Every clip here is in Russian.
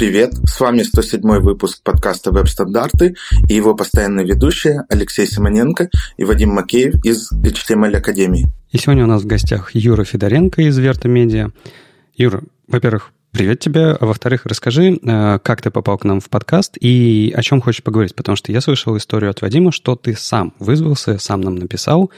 Привет, с вами 107 выпуск подкаста «Веб-стандарты» и его постоянные ведущие Алексей Симоненко и Вадим Макеев из HTML Академии. И сегодня у нас в гостях Юра Федоренко из Верта Медиа. Юра, во-первых, Привет тебе. А во-вторых, расскажи, э, как ты попал к нам в подкаст и о чем хочешь поговорить, потому что я слышал историю от Вадима, что ты сам вызвался, сам нам написал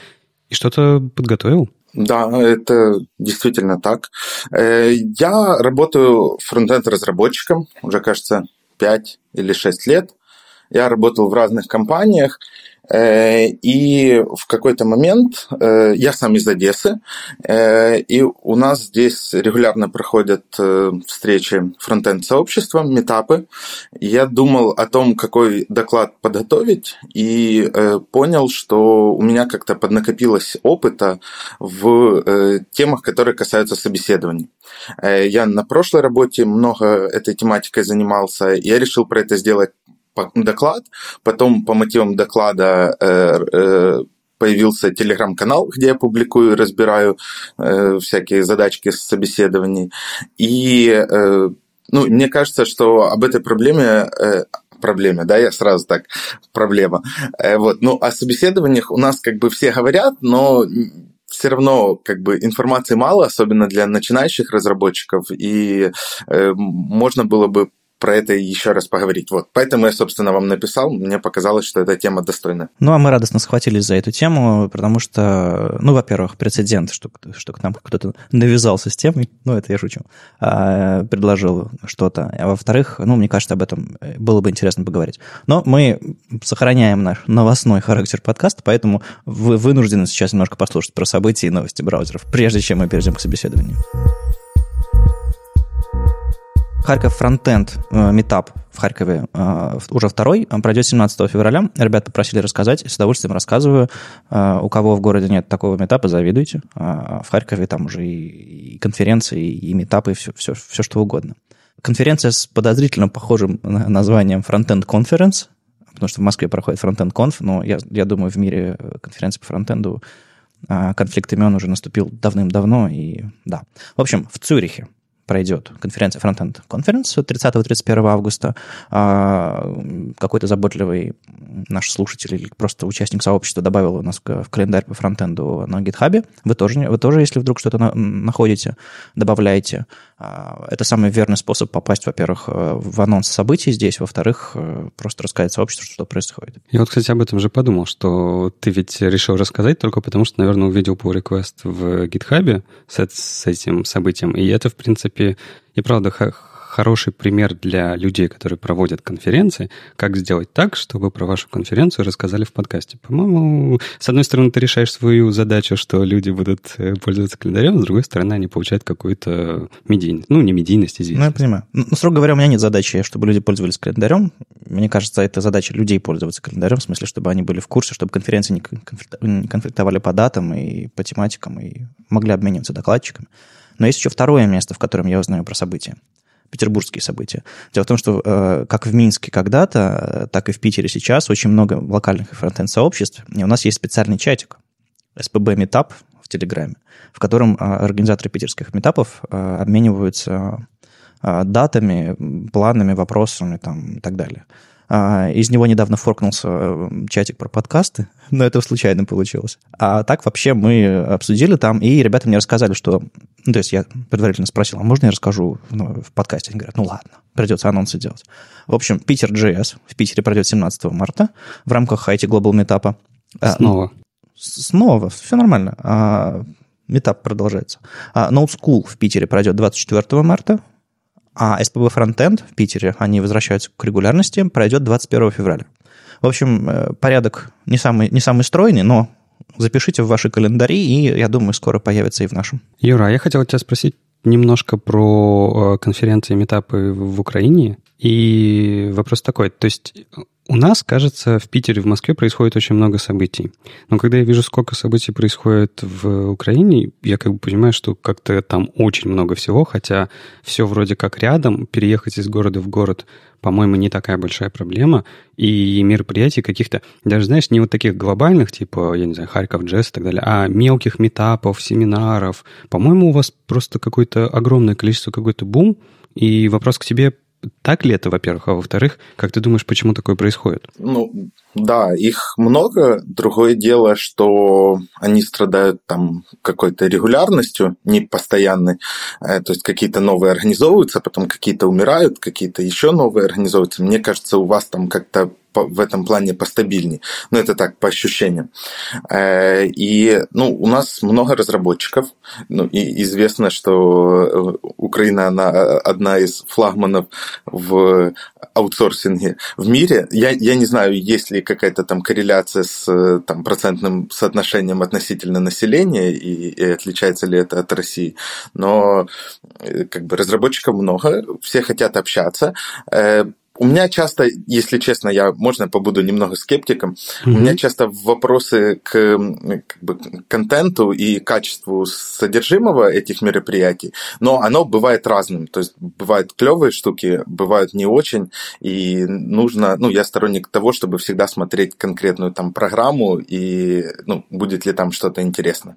и что-то подготовил. Да, это действительно так. Э, я работаю фронтенд-разработчиком уже, кажется, 5 или 6 лет. Я работал в разных компаниях, и в какой-то момент э, я сам из Одессы, э, и у нас здесь регулярно проходят встречи фронтенд-сообщества, метапы. Я думал о том, какой доклад подготовить, и понял, что у меня как-то поднакопилось опыта в темах, которые касаются собеседований. Я на прошлой работе много этой тематикой занимался, я решил про это сделать доклад, потом по мотивам доклада э, э, появился телеграм-канал, где я публикую и разбираю э, всякие задачки с собеседований. И ну, мне кажется, что об этой проблеме проблеме, да, я сразу так, проблема. Вот. Ну, о собеседованиях у нас как бы все говорят, но все равно как бы информации мало, особенно для начинающих разработчиков, и э, можно было бы про это еще раз поговорить. Вот. Поэтому я, собственно, вам написал. Мне показалось, что эта тема достойна. Ну, а мы радостно схватились за эту тему, потому что, ну, во-первых, прецедент, что, что к нам кто-то навязался с темой, ну, это я шучу, а, предложил что-то. А во-вторых, ну, мне кажется, об этом было бы интересно поговорить. Но мы сохраняем наш новостной характер подкаста, поэтому вы вынуждены сейчас немножко послушать про события и новости браузеров, прежде чем мы перейдем к собеседованию. Харьков фронтенд э, метап в Харькове э, уже второй, пройдет 17 февраля. Ребята просили рассказать, с удовольствием рассказываю. Э, у кого в городе нет такого метапа, завидуйте. В Харькове там уже и конференции, и метапы, и все, все, все что угодно. Конференция с подозрительно похожим названием Frontend Conference, потому что в Москве проходит Frontend Conf, но я, я думаю, в мире конференции по фронтенду конфликт имен уже наступил давным-давно, и да. В общем, в Цюрихе пройдет конференция Frontend Conference 30-31 августа. А, какой-то заботливый наш слушатель или просто участник сообщества добавил у нас в календарь по фронтенду на GitHub. Вы тоже, вы тоже если вдруг что-то находите, добавляйте. А, это самый верный способ попасть, во-первых, э, в анонс событий здесь, во-вторых, э, просто рассказать сообществу, что происходит. Я вот, кстати, об этом же подумал, что ты ведь решил рассказать только потому, что, наверное, увидел pull request в GitHub с, с этим событием, и это, в принципе, и правда хороший пример для людей, которые проводят конференции, как сделать так, чтобы про вашу конференцию рассказали в подкасте. По-моему, с одной стороны, ты решаешь свою задачу, что люди будут э, пользоваться календарем, с другой стороны, они получают какую-то медийность. Ну, не медийность, известно. Ну, я понимаю. Ну, строго говоря, у меня нет задачи, чтобы люди пользовались календарем. Мне кажется, это задача людей пользоваться календарем, в смысле, чтобы они были в курсе, чтобы конференции не конфликтовали по датам и по тематикам, и могли обмениваться докладчиками. Но есть еще второе место, в котором я узнаю про события петербургские события. Дело в том, что э, как в Минске когда-то, так и в Питере сейчас очень много локальных и фронтенд-сообществ. И у нас есть специальный чатик, SPB Meetup в Телеграме, в котором э, организаторы питерских метапов э, обмениваются датами, планами, вопросами там, и так далее. А, из него недавно форкнулся э, чатик про подкасты, но это случайно получилось. А так вообще мы обсудили там, и ребята мне рассказали, что... Ну, то есть я предварительно спросил, а можно я расскажу ну, в подкасте? Они говорят, ну ладно, придется анонсы делать. В общем, Питер JS в Питере пройдет 17 марта в рамках IT Global Meetup. А, Снова. Снова, все нормально. А, метап продолжается. Note School в Питере пройдет 24 марта а SPB Frontend в Питере, они возвращаются к регулярности, пройдет 21 февраля. В общем, э, порядок не самый, не самый стройный, но запишите в ваши календари, и, я думаю, скоро появится и в нашем. Юра, я хотел тебя спросить немножко про э, конференции, метапы в Украине. И вопрос такой, то есть у нас, кажется, в Питере, в Москве происходит очень много событий. Но когда я вижу, сколько событий происходит в Украине, я как бы понимаю, что как-то там очень много всего, хотя все вроде как рядом. Переехать из города в город, по-моему, не такая большая проблема. И мероприятий каких-то, даже, знаешь, не вот таких глобальных, типа, я не знаю, Харьков Джесс и так далее, а мелких метапов, семинаров. По-моему, у вас просто какое-то огромное количество, какой-то бум. И вопрос к тебе, так ли это, во-первых, а во-вторых, как ты думаешь, почему такое происходит? Ну, да, их много. Другое дело, что они страдают там какой-то регулярностью, не постоянной. Э, то есть какие-то новые организовываются, потом какие-то умирают, какие-то еще новые организовываются. Мне кажется, у вас там как-то в этом плане постабильнее. Но это так, по ощущениям. Э, и ну, у нас много разработчиков. Ну, и известно, что э, Украина она одна из флагманов в аутсорсинге в мире. Я, я не знаю, есть ли какая-то там корреляция с там, процентным соотношением относительно населения и, и отличается ли это от России. Но э, как бы разработчиков много, все хотят общаться у меня часто, если честно, я, можно побуду немного скептиком, mm-hmm. у меня часто вопросы к как бы, контенту и качеству содержимого этих мероприятий, но оно бывает разным, то есть бывают клевые штуки, бывают не очень, и нужно, ну, я сторонник того, чтобы всегда смотреть конкретную там программу и, ну, будет ли там что-то интересное.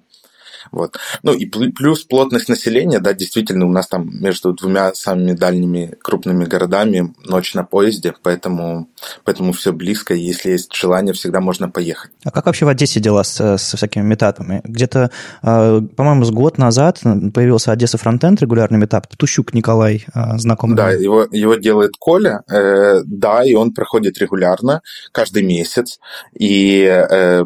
Вот. Ну и плюс плотность населения, да, действительно, у нас там между двумя самыми дальними крупными городами ночь на поезде, поэтому, поэтому все близко, и если есть желание, всегда можно поехать. А как вообще в Одессе дела с, со всякими метапами? Где-то, а, по-моему, с год назад появился Одесса фронтенд, регулярный метап. Тущук Николай, а, знакомый. Да, его, его делает Коля, э, да, и он проходит регулярно, каждый месяц. И, э,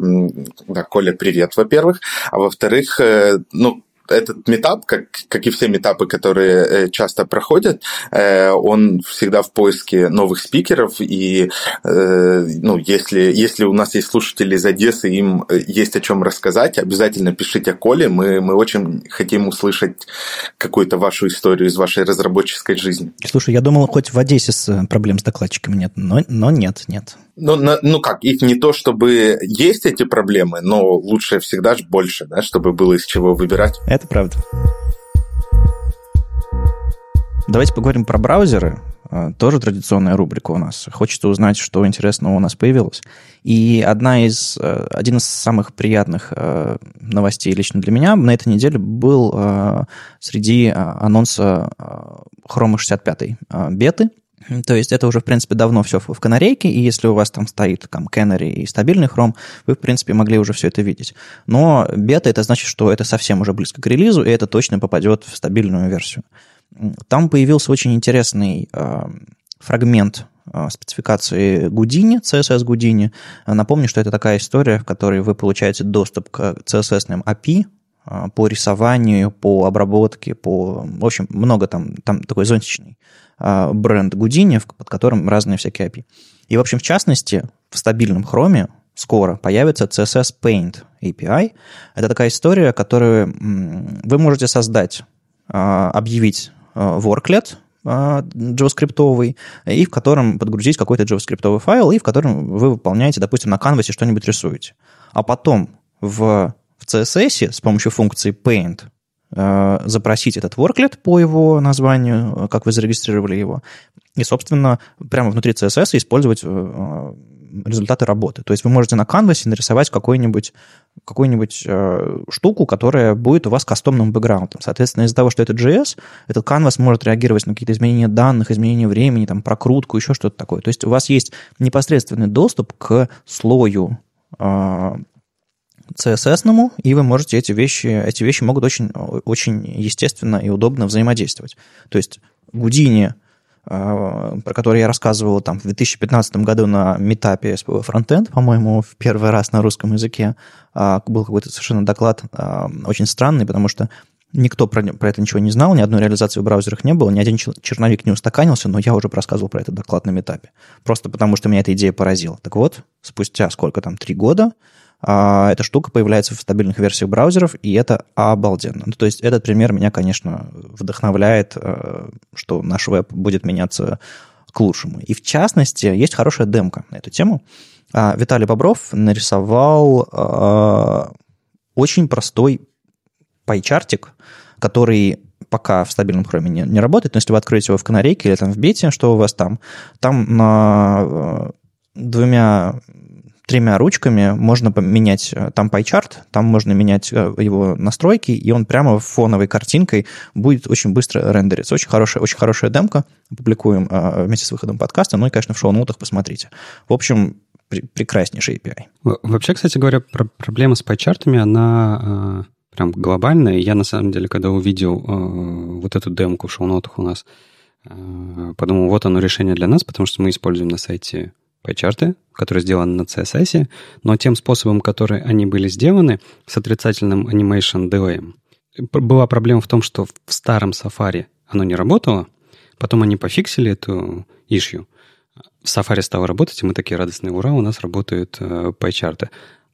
да, Коля, привет, во-первых. А во-вторых, э, ну, этот метап, как, как и все метапы, которые э, часто проходят, э, он всегда в поиске новых спикеров, и э, ну, если, если у нас есть слушатели из Одессы, им есть о чем рассказать, обязательно пишите Коле, мы, мы очень хотим услышать какую-то вашу историю из вашей разработческой жизни. Слушай, я думал, хоть в Одессе с проблем с докладчиками нет, но, но нет, нет. Ну, на, ну как, их не то, чтобы есть эти проблемы, но лучше всегда же больше, да, чтобы было из чего выбирать. Это правда. Давайте поговорим про браузеры. А, тоже традиционная рубрика у нас. Хочется узнать, что интересного у нас появилось. И одна из, э, один из самых приятных э, новостей лично для меня на этой неделе был среди анонса Chrome 65 беты. То есть это уже, в принципе, давно все в канарейке, и если у вас там стоит там Canary и стабильный Chrome, вы, в принципе, могли уже все это видеть. Но бета это значит, что это совсем уже близко к релизу, и это точно попадет в стабильную версию. Там появился очень интересный э, фрагмент э, спецификации Гудини, CSS Гудини. Напомню, что это такая история, в которой вы получаите доступ к CSS API, по рисованию, по обработке, по... В общем, много там, там такой зонтичный а, бренд Гудини, под которым разные всякие API. И, в общем, в частности, в стабильном хроме скоро появится CSS Paint API. Это такая история, которую вы можете создать, а, объявить а, worklet, JavaScript, и в котором подгрузить какой-то JavaScript файл, и в котором вы выполняете, допустим, на канвасе что-нибудь рисуете. А потом в, в CSS с помощью функции Paint Э, запросить этот worklet по его названию, э, как вы зарегистрировали его, и, собственно, прямо внутри CSS использовать э, результаты работы. То есть вы можете на канвасе нарисовать какую-нибудь какую-нибудь э, штуку, которая будет у вас кастомным бэкграундом. Соответственно, из-за того, что это JS, этот канвас может реагировать на какие-то изменения данных, изменения времени, там, прокрутку, еще что-то такое. То есть у вас есть непосредственный доступ к слою CSS-ному, и вы можете эти вещи, эти вещи могут очень, очень естественно и удобно взаимодействовать. То есть Гудини, а, про который я рассказывал там в 2015 году на метапе SPV Frontend, по-моему, в первый раз на русском языке, а, был какой-то совершенно доклад а, очень странный, потому что Никто про, про это ничего не знал, ни одной реализации в браузерах не было, ни один черновик не устаканился, но я уже рассказывал про этот доклад на метапе. Просто потому, что меня эта идея поразила. Так вот, спустя сколько там, три года, а, эта штука появляется в стабильных версиях браузеров, и это обалденно. Ну, то есть этот пример меня, конечно, вдохновляет, э, что наш веб будет меняться к лучшему. И в частности, есть хорошая демка на эту тему. А, Виталий Бобров нарисовал а, очень простой пайчартик, который пока в стабильном хроме не, не работает, но если вы откроете его в канарейке или там в бете, что у вас там, там на э, двумя тремя ручками можно поменять э, там PyChart, там можно менять э, его настройки, и он прямо фоновой картинкой будет очень быстро рендериться. Очень хорошая, очень хорошая демка. Публикуем э, вместе с выходом подкаста. Ну и, конечно, в шоу-нотах посмотрите. В общем, прекраснейший API. Вообще, кстати говоря, проблема с PyChart, она прям глобальная. Я, на самом деле, когда увидел вот эту демку в шоу-нотах у нас, подумал, вот оно решение для нас, потому что мы используем на сайте PyChart, которые сделаны на CSS, но тем способом, который они были сделаны, с отрицательным animation delay, была проблема в том, что в старом Safari оно не работало, потом они пофиксили эту ишью, в Safari стало работать, и мы такие радостные, ура, у нас работают э.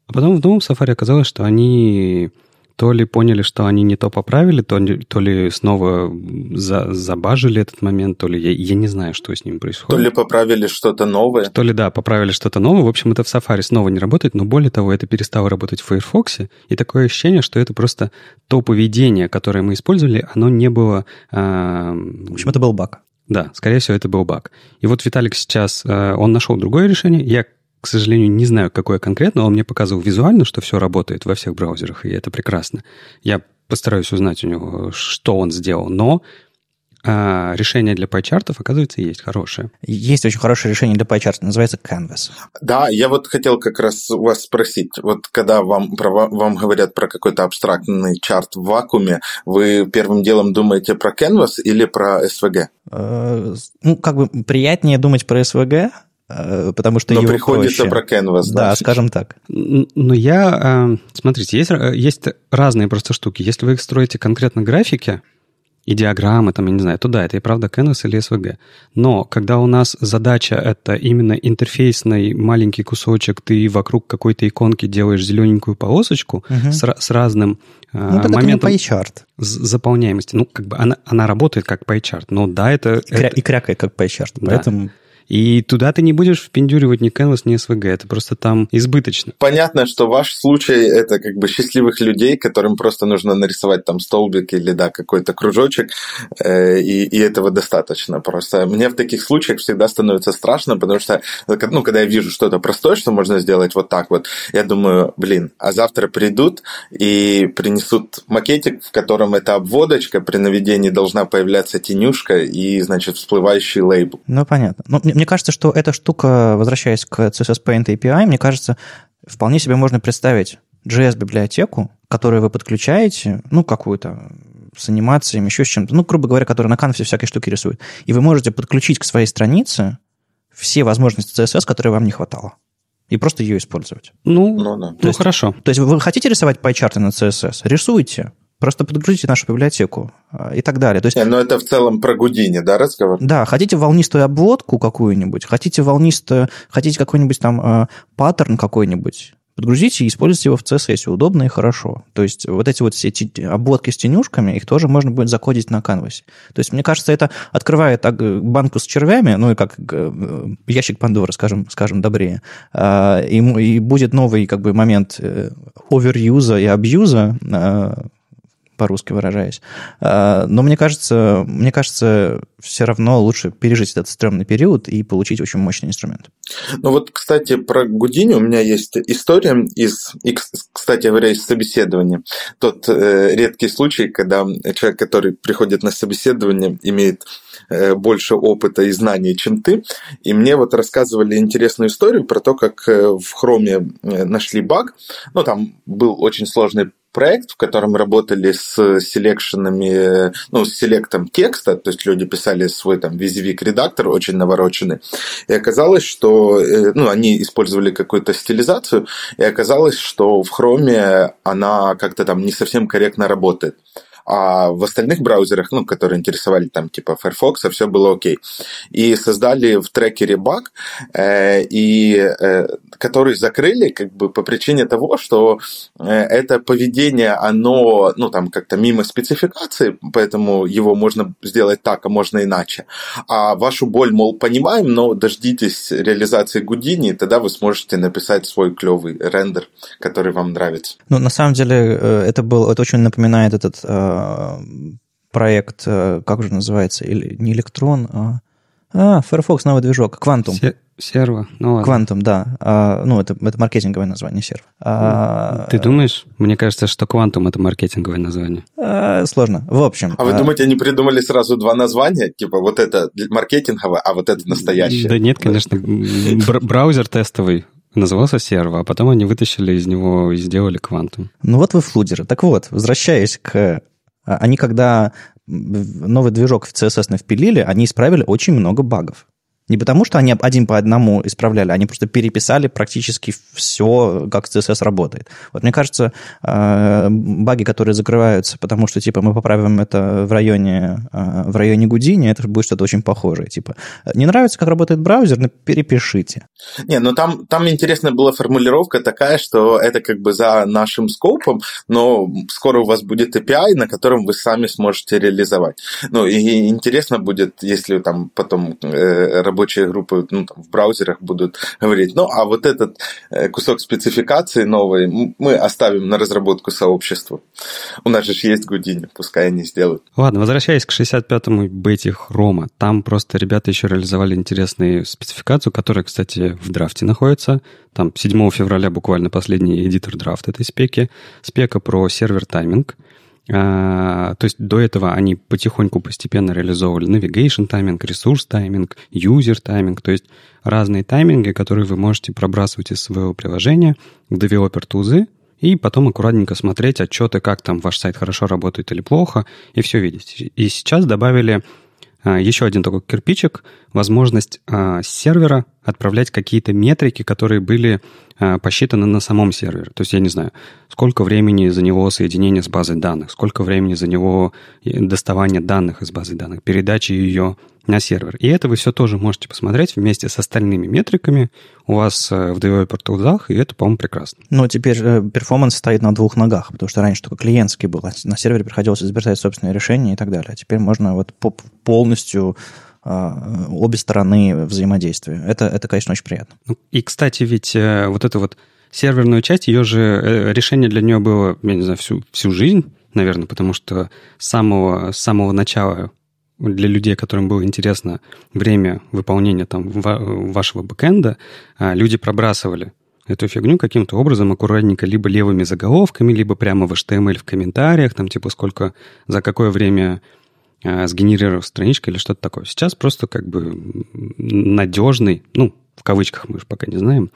А потом в новом Safari оказалось, что они то ли поняли, что они не то поправили, то, то ли снова за, забажили этот момент, то ли я, я не знаю, что с ним происходит. То ли поправили что-то новое. То ли, да, поправили что-то новое. В общем, это в Safari снова не работает, но более того, это перестало работать в Firefox, и такое ощущение, что это просто то поведение, которое мы использовали, оно не было... Э, в общем, это был баг. Да, скорее всего, это был баг. И вот Виталик сейчас, э, он нашел другое решение. Я к сожалению, не знаю, какое конкретно. Он мне показывал визуально, что все работает во всех браузерах, и это прекрасно. Я постараюсь узнать у него, что он сделал. Но а, решение для пайчартов, оказывается, есть хорошее. Есть очень хорошее решение для пайчарта, называется Canvas. Да, я вот хотел как раз у вас спросить, вот когда вам, про, вам говорят про какой-то абстрактный чарт в вакууме, вы первым делом думаете про Canvas или про SVG? Э, ну, как бы приятнее думать про SVG, потому что Но его приходится проще. про Canvas. Да, скажем так. Но я... Э, смотрите, есть, э, есть разные просто штуки. Если вы строите конкретно графики, и диаграммы, там, я не знаю, то да, это и правда Canvas или SVG. Но когда у нас задача это именно интерфейсный маленький кусочек, ты вокруг какой-то иконки делаешь зелененькую полосочку угу. с, с разным ну, э, моментом PyChart. заполняемости. Ну, как бы она, она работает как PyChart, но да, это... И, кря- и крякает как PyChart, да. поэтому... И туда ты не будешь впендюривать ни Canvas, ни SVG. Это просто там избыточно. Понятно, что ваш случай – это как бы счастливых людей, которым просто нужно нарисовать там столбик или, да, какой-то кружочек, э, и, и этого достаточно. Просто мне в таких случаях всегда становится страшно, потому что, ну, когда я вижу что-то простое, что можно сделать вот так вот, я думаю, блин, а завтра придут и принесут макетик, в котором эта обводочка при наведении должна появляться тенюшка и, значит, всплывающий лейбл. Ну, понятно. Ну, мне кажется, что эта штука, возвращаясь к CSS Paint API, мне кажется, вполне себе можно представить JS-библиотеку, которую вы подключаете, ну, какую-то с анимациями, еще с чем-то, ну, грубо говоря, которая на канвасе всякие штуки рисует. И вы можете подключить к своей странице все возможности CSS, которые вам не хватало. И просто ее использовать. Ну, ну, да. то ну есть, хорошо. То есть вы хотите рисовать пайчарты на CSS? Рисуйте. Просто подгрузите нашу библиотеку а, и так далее. То есть, Не, но это в целом про Гудини, да, разговор? Да, хотите волнистую обводку какую-нибудь, хотите волнистую, хотите какой-нибудь там э, паттерн какой-нибудь, подгрузите и используйте его в CSS. Удобно и хорошо. То есть вот эти вот все обводки с тенюшками, их тоже можно будет закодить на канвасе. То есть мне кажется, это открывает банку с червями, ну и как э, ящик Пандоры, скажем, скажем добрее, а, и, и будет новый как бы момент э, оверюза и абьюза по-русски выражаясь. А, но мне кажется, мне кажется, все равно лучше пережить этот стрёмный период и получить очень мощный инструмент. Ну вот, кстати, про Гудини у меня есть история из, и, кстати говоря, из собеседования. Тот э, редкий случай, когда человек, который приходит на собеседование, имеет э, больше опыта и знаний, чем ты. И мне вот рассказывали интересную историю про то, как э, в Хроме э, нашли баг. Ну, там был очень сложный проект, в котором работали с селекшенами, ну, с селектом текста, то есть люди писали свой там визивик-редактор, очень навороченный, и оказалось, что, э, ну, они использовали какую-то стилизацию, и оказалось, что в Chrome она как-то там не совсем корректно работает а в остальных браузерах, ну, которые интересовали там типа Firefox, все было окей. И создали в трекере баг, э, и, э, который закрыли как бы по причине того, что э, это поведение, оно, ну, там как-то мимо спецификации, поэтому его можно сделать так, а можно иначе. А вашу боль, мол, понимаем, но дождитесь реализации Гудини, тогда вы сможете написать свой клевый рендер, который вам нравится. Ну, на самом деле, э, это был, это очень напоминает этот э, проект, э, как же называется, или не электрон, а А, Firefox новый движок, Quantum. Се- серво, ну ладно. Quantum, да. А, ну, это, это маркетинговое название серво. А, Ты думаешь? Мне кажется, что Quantum — это маркетинговое название. а, сложно. В общем. А вы а, думаете, они придумали сразу два названия? Типа вот это маркетинговое, а вот это настоящее? Да нет, конечно. бр- Браузер тестовый назывался серво, а потом они вытащили из него и сделали Quantum. Ну вот вы флудеры. Так вот, возвращаясь к... а, Они когда новый движок в CSS впилили, они исправили очень много багов. Не потому, что они один по одному исправляли, они просто переписали практически все, как CSS работает. Вот мне кажется, э, баги, которые закрываются, потому что, типа, мы поправим это в районе, э, в районе Гудини, это будет что-то очень похожее. Типа, не нравится, как работает браузер, ну, перепишите. Не, ну там, там интересная была формулировка такая, что это как бы за нашим скопом, но скоро у вас будет API, на котором вы сами сможете реализовать. Ну и интересно будет, если там потом э, рабочие группы ну, там, в браузерах будут говорить, ну а вот этот э, кусок спецификации новый м- мы оставим на разработку сообществу. У нас же есть Гудини, пускай они сделают. Ладно, возвращаясь к 65-му бете Хрома, там просто ребята еще реализовали интересную спецификацию, которая, кстати, в драфте находится. Там 7 февраля буквально последний editor draft этой спеки. Спека про server timing. А, то есть до этого они потихоньку, постепенно реализовывали navigation timing, resource timing, user timing, то есть разные тайминги, которые вы можете пробрасывать из своего приложения в developer tools ы и потом аккуратненько смотреть отчеты, как там ваш сайт хорошо работает или плохо, и все видеть. И сейчас добавили еще один такой кирпичик, возможность а, сервера отправлять какие-то метрики, которые были а, посчитаны на самом сервере. То есть, я не знаю, сколько времени за него соединение с базой данных, сколько времени за него э, доставание данных из базы данных, передачи ее на сервер. И это вы все тоже можете посмотреть вместе с остальными метриками у вас э, в Developer Tools, и это, по-моему, прекрасно. Но теперь э, перформанс стоит на двух ногах, потому что раньше только клиентский был, а на сервере приходилось изобретать собственные решения и так далее. А теперь можно вот по- полностью а, обе стороны взаимодействия. Это, это, конечно, очень приятно. Ну, И, кстати, ведь э, вот эту вот серверную часть, ее же решение для нее было, я не знаю, всю, всю жизнь, наверное, потому что с самого, с самого начала для людей, которым было интересно время выполнения там ва- вашего бэкэнда, а, люди пробрасывали эту фигню каким-то образом аккуратненько либо левыми заголовками, либо прямо в HTML в комментариях, там типа сколько, за какое время а, сгенерировав страничка или что-то такое. Сейчас просто как бы надежный, ну, в кавычках мы же пока не знаем,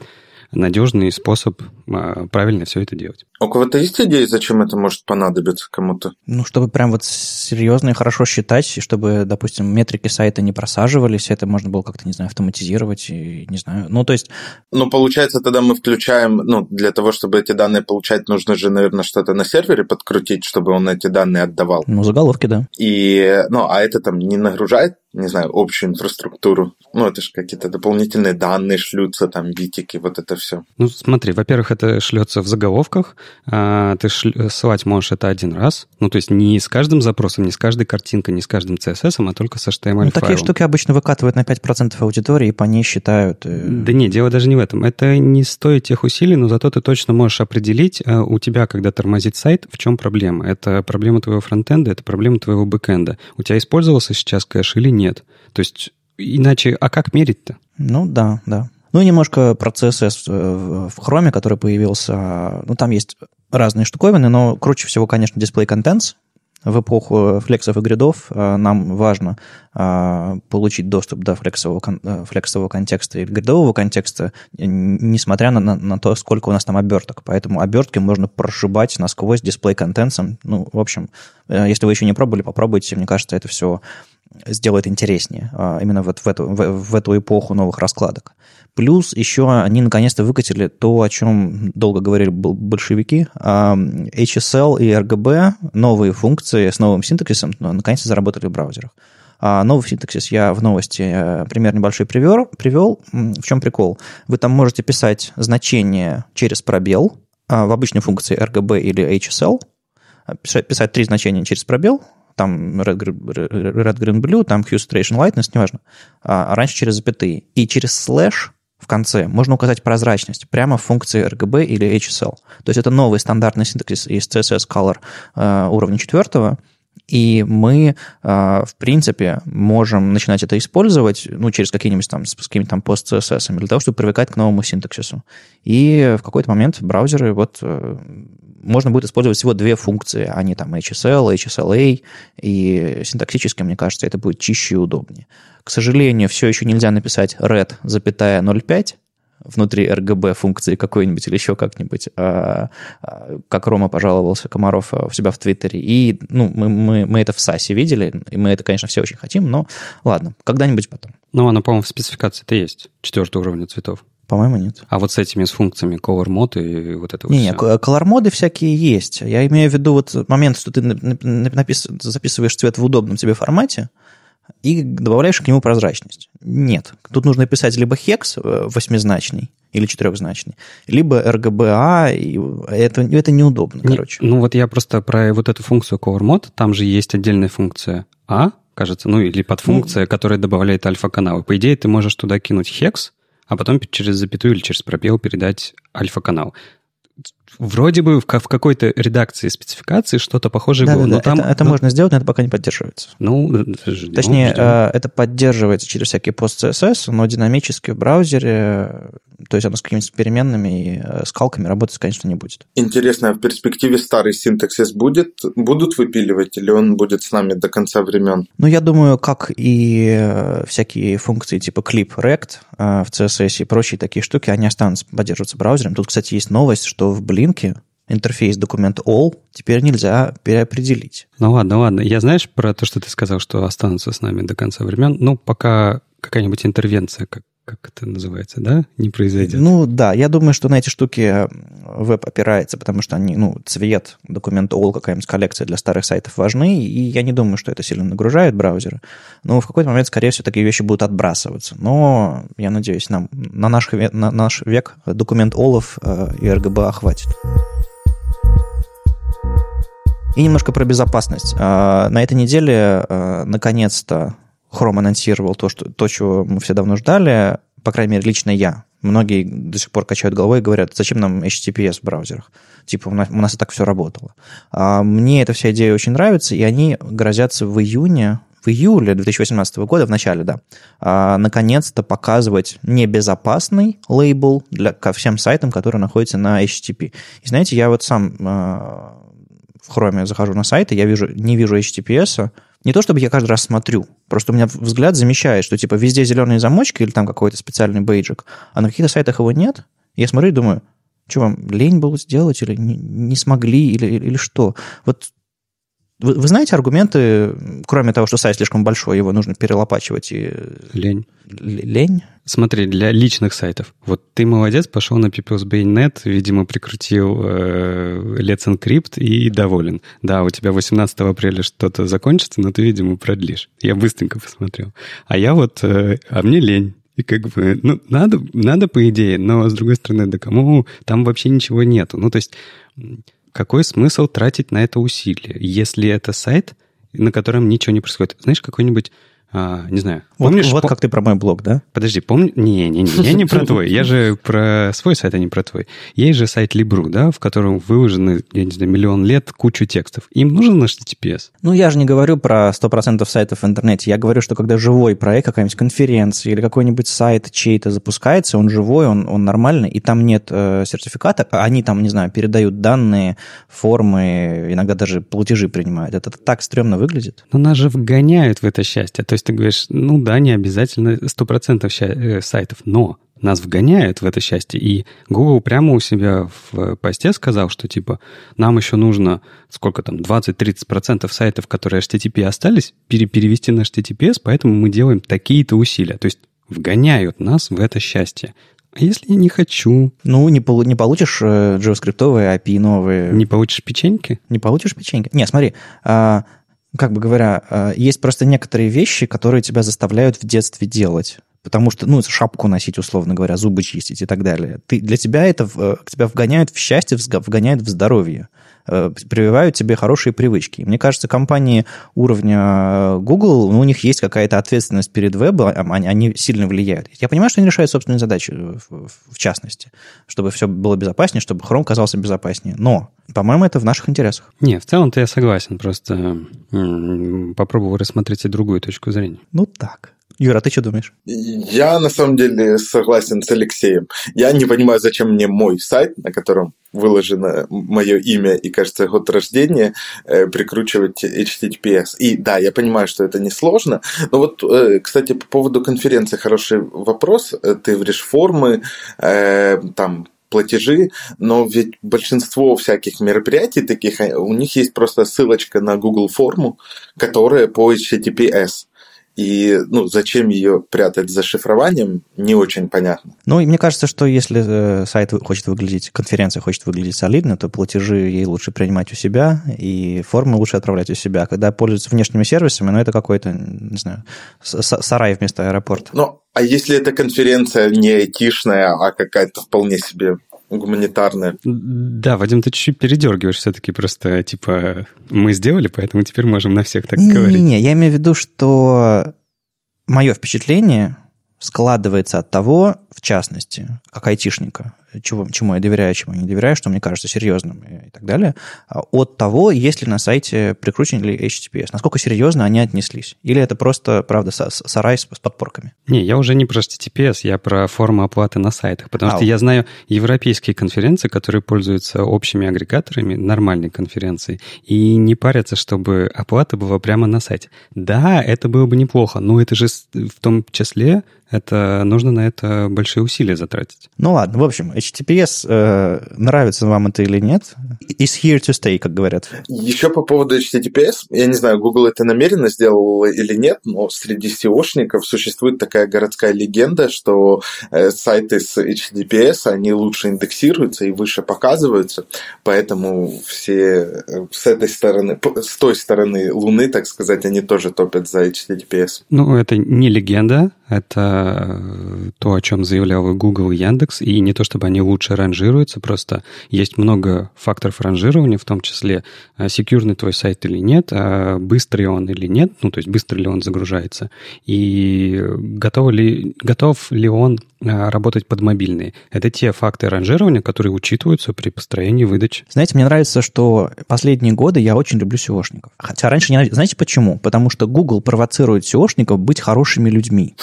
надежный способ а, правильно все это делать. У кого-то есть идеи, зачем это может понадобиться кому-то? Ну, чтобы прям вот серьезно и хорошо считать, и чтобы, допустим, метрики сайта не просаживались, это можно было как-то, не знаю, автоматизировать, и, не знаю. Ну, то есть, Ну, получается, тогда мы включаем, ну, для того, чтобы эти данные получать, нужно же, наверное, что-то на сервере подкрутить, чтобы он эти данные отдавал. ну, заголовки, да. И, ну, а это там не нагружает, не знаю, общую инфраструктуру. Ну, это же какие-то дополнительные данные шлются, там, битики, вот это все. Ну, смотри, во-первых, это шлется в заголовках, а, ты шль- ссылать можешь это один раз, ну, то есть не с каждым запросом, не с каждой картинкой, не с каждым CSS, а только с HTML Ну, такие штуки обычно выкатывают на 5% аудитории и по ней считают. э, Да не, дело даже не в этом. Это не стоит тех усилий, но зато ты точно можешь определить а, у тебя, когда тормозит сайт, в чем проблема. Это проблема твоего фронтенда, это проблема твоего бэкенда. У тебя использовался сейчас кэш или нет? То есть, иначе, а как мерить-то? Ну, да, да. Ну, немножко про CSS в Chrome, который появился. Ну, там есть разные штуковины, но круче всего, конечно, Display Contents. В эпоху флексов и гридов э, нам важно э, получить доступ до флексового, э, флексового контекста или гридового контекста, э, несмотря на, на, на то, сколько у нас там оберток. Поэтому обертки можно прошибать насквозь дисплей контентом. Ну, в общем, э, если вы еще не пробовали, попробуйте. Мне кажется, это все сделает интереснее а, именно вот в эту, в, эту эпоху новых раскладок. Плюс еще они наконец-то выкатили то, о чем долго говорили бол- большевики. а, HSL и RGB, новые функции с новым синтаксисом, ну, наконец-то заработали в браузерах. А новый синтаксис я в новости э, пример небольшой привел. привел. В чем прикол? Вы там можете писать значение через пробел в обычной функции RGB или HSL, писать три значения через пробел, там red, red, green, blue, там hue, saturation, lightness, неважно, а раньше через запятые. И через слэш в конце можно указать прозрачность прямо в функции RGB или HSL. То есть это новый стандартный синтаксис из CSS Color э, уровня четвертого, И мы, в принципе, можем начинать это использовать ну, через какие-нибудь там, с какими-то там пост-CSS для того, чтобы привыкать к новому синтаксису. И в какой-то момент браузеры вот э, можно будет использовать всего две функции, а не там HSL, HSLA, и синтаксически, мне кажется, это будет чище и удобнее. К сожалению, все еще нельзя написать red, запятая 0.5, внутри RGB функции какой-нибудь или еще как-нибудь, а, а, как Рома пожаловался Комаров у себя в Твиттере. И ну, мы, мы, мы это в САСе видели, и мы это, конечно, все очень хотим, но ладно, когда-нибудь потом. Ну, оно, по-моему, в спецификации-то есть, четвертого уровня цветов. По-моему, нет. А вот с этими с функциями color mode и вот это вот Не, все. color моды всякие есть. Я имею в виду вот момент, что ты напис... записываешь цвет в удобном тебе формате, и добавляешь к нему прозрачность. Нет. Тут нужно писать либо хекс э, восьмизначный, или четырехзначный, либо RGBA, и это, это неудобно, Не, короче. Ну вот я просто про вот эту функцию CoverMod, там же есть отдельная функция А, кажется, ну или подфункция, ну, которая добавляет альфа-каналы. По идее, ты можешь туда кинуть хекс, а потом через запятую или через пробел передать альфа-канал вроде бы в, какой-то редакции спецификации что-то похожее да, было. Да, но да, там, это, это но... можно сделать, но это пока не поддерживается. Ну, ждем, Точнее, ждем. Э, это поддерживается через всякие пост-CSS, но динамически в браузере, то есть оно с какими-то переменными и э, скалками работать, конечно, не будет. Интересно, а в перспективе старый синтаксис будет, будут выпиливать или он будет с нами до конца времен? Ну, я думаю, как и э, всякие функции типа clip rect в CSS и прочие такие штуки, они останутся поддерживаться браузером. Тут, кстати, есть новость, что в Блинке интерфейс документ all теперь нельзя переопределить. Ну ладно, ладно. Я знаешь про то, что ты сказал, что останутся с нами до конца времен? Ну, пока какая-нибудь интервенция, как, как это называется, да, не произойдет. Ну да, я думаю, что на эти штуки веб опирается, потому что они, ну, цвет, документ all, какая-нибудь коллекция для старых сайтов важны, и я не думаю, что это сильно нагружает браузеры. Но в какой-то момент, скорее всего, такие вещи будут отбрасываться. Но я надеюсь, нам на наш, на наш век документ all э, и RGBA хватит. И немножко про безопасность. А, на этой неделе, наконец-то, Chrome анонсировал то, что, то, чего мы все давно ждали, по крайней мере, лично я. Многие до сих пор качают головой и говорят, зачем нам HTTPS в браузерах? Типа, у нас, у нас и так все работало. А мне эта вся идея очень нравится, и они грозятся в июне, в июле 2018 года, в начале, да, а, наконец-то показывать небезопасный лейбл для, ко всем сайтам, которые находятся на HTTP. И знаете, я вот сам а, в Chrome захожу на сайт, и я вижу, не вижу HTTPS, не то чтобы я каждый раз смотрю, просто у меня взгляд замечает, что типа везде зеленые замочки или там какой-то специальный бейджик, а на каких-то сайтах его нет. Я смотрю и думаю, что вам лень было сделать или не, не смогли или, или, или что? Вот вы, вы знаете аргументы, кроме того, что сайт слишком большой, его нужно перелопачивать и... Лень. Лень? Смотри, для личных сайтов. Вот ты молодец, пошел на People's Baynet, видимо, прикрутил э, Let's Encrypt и доволен. Да, у тебя 18 апреля что-то закончится, но ты, видимо, продлишь. Я быстренько посмотрел. А я вот... Э, а мне лень. И как бы, ну, надо, надо по идее, но, с другой стороны, да кому там вообще ничего нету. Ну, то есть какой смысл тратить на это усилие, если это сайт, на котором ничего не происходит? Знаешь, какой-нибудь а, не знаю. Помнишь, вот, вот как ты про мой блог, да? Подожди, помни... Не-не-не, я не про твой. Я же про свой сайт, а не про твой. Есть же сайт Libru, да, в котором выложены, я не знаю, миллион лет кучу текстов. Им нужен наш HTTPS? Ну, я же не говорю про 100% сайтов в интернете. Я говорю, что когда живой проект, какая-нибудь конференция или какой-нибудь сайт чей-то запускается, он живой, он, он нормальный, и там нет э, сертификата, а они там, не знаю, передают данные, формы, иногда даже платежи принимают. Это так стрёмно выглядит. Но нас же вгоняют в это счастье. То есть ты говоришь, ну да, не обязательно 100% э, сайтов, но нас вгоняют в это счастье. И Google прямо у себя в посте сказал, что типа нам еще нужно сколько там, 20-30% сайтов, которые HTTP остались, перевести на HTTPS, поэтому мы делаем такие-то усилия. То есть вгоняют нас в это счастье. А если я не хочу? Ну, не, пол, не получишь э, JavaScript API новые. Не получишь печеньки? Не получишь печеньки. Не, смотри, а, как бы говоря, э, есть просто некоторые вещи, которые тебя заставляют в детстве делать. Потому что, ну, шапку носить, условно говоря, зубы чистить и так далее. Ты, для тебя это, тебя вгоняют в счастье, вгоняют в здоровье. Э, прививают тебе хорошие привычки. Мне кажется, компании уровня Google, ну, у них есть какая-то ответственность перед вебом, они, они сильно влияют. Я понимаю, что они решают собственные задачи, в, в частности, чтобы все было безопаснее, чтобы Chrome казался безопаснее. Но, по-моему, это в наших интересах. Не, в целом-то я согласен, просто попробую рассмотреть и другую точку зрения. Ну так. Юра, а ты что думаешь? Я на самом деле согласен с Алексеем. Я не понимаю, зачем мне мой сайт, на котором выложено мое имя и, кажется, год рождения, э, прикручивать HTTPS. И да, я понимаю, что это несложно. Но вот, э, кстати, по поводу конференции хороший вопрос. Э, ты говоришь формы, там, платежи, но ведь большинство всяких мероприятий таких, у них есть просто ссылочка на Google форму, которая по HTTPS. И ну, зачем ее прятать за шифрованием, не очень понятно. Ну, и мне кажется, что если э, сайт хочет выглядеть, конференция хочет выглядеть солидно, то платежи ей лучше принимать у себя, и формы лучше отправлять у себя. Когда пользуются внешними сервисами, ну, это какой-то, не знаю, сарай вместо аэропорта. Ну, а если эта конференция не айтишная, а какая-то вполне себе гуманитарная. Да, Вадим, ты чуть-чуть передергиваешь все-таки просто, типа, мы сделали, поэтому теперь можем на всех так не, говорить. Не-не, я имею в виду, что мое впечатление складывается от того, в частности, как айтишника, чего, чему я доверяю, чему я не доверяю, что мне кажется серьезным и, так далее, а от того, есть ли на сайте прикручен ли HTTPS, насколько серьезно они отнеслись. Или это просто, правда, сарай с, с подпорками. Не, я уже не про HTTPS, я про форму оплаты на сайтах, потому а, что я знаю европейские конференции, которые пользуются общими агрегаторами, нормальной конференции, и не парятся, чтобы оплата была прямо на сайте. Да, это было бы неплохо, но это же в том числе это нужно на это большие усилия затратить. Ну ладно, в общем, HTTPS, э, нравится вам это или нет, is here to stay, как говорят. Еще по поводу HTTPS, я не знаю, Google это намеренно сделал или нет, но среди SEOшников существует такая городская легенда, что э, сайты с HTTPS, они лучше индексируются и выше показываются, поэтому все э, с этой стороны, с той стороны Луны, так сказать, они тоже топят за HTTPS. Ну, это не легенда, это то, о чем заявлял и Google, и Яндекс, и не то чтобы они лучше ранжируются, просто есть много факторов ранжирования, в том числе а, секьюрный твой сайт или нет, а быстрый он или нет, ну, то есть быстро ли он загружается, и готов ли, готов ли он а, работать под мобильные. Это те факты ранжирования, которые учитываются при построении выдачи. Знаете, мне нравится, что последние годы я очень люблю SEOшников. Хотя раньше не... Знаете почему? Потому что Google провоцирует SEOшников быть хорошими людьми.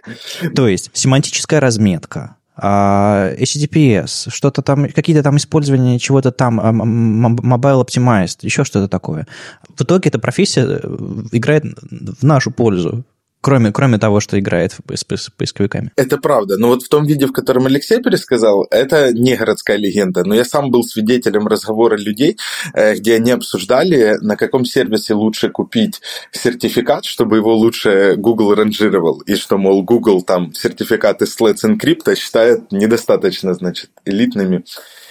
То есть семантическая разметка, а, HTTPS, что-то там, какие-то там использования чего-то там, а, mobile optimized, еще что-то такое. В итоге эта профессия э, играет в нашу пользу. Кроме, кроме того, что играет с, поисковиками. Это правда. Но вот в том виде, в котором Алексей пересказал, это не городская легенда. Но я сам был свидетелем разговора людей, э, где они обсуждали, на каком сервисе лучше купить сертификат, чтобы его лучше Google ранжировал. И что, мол, Google там сертификаты с Let's Encrypt считает недостаточно, значит, элитными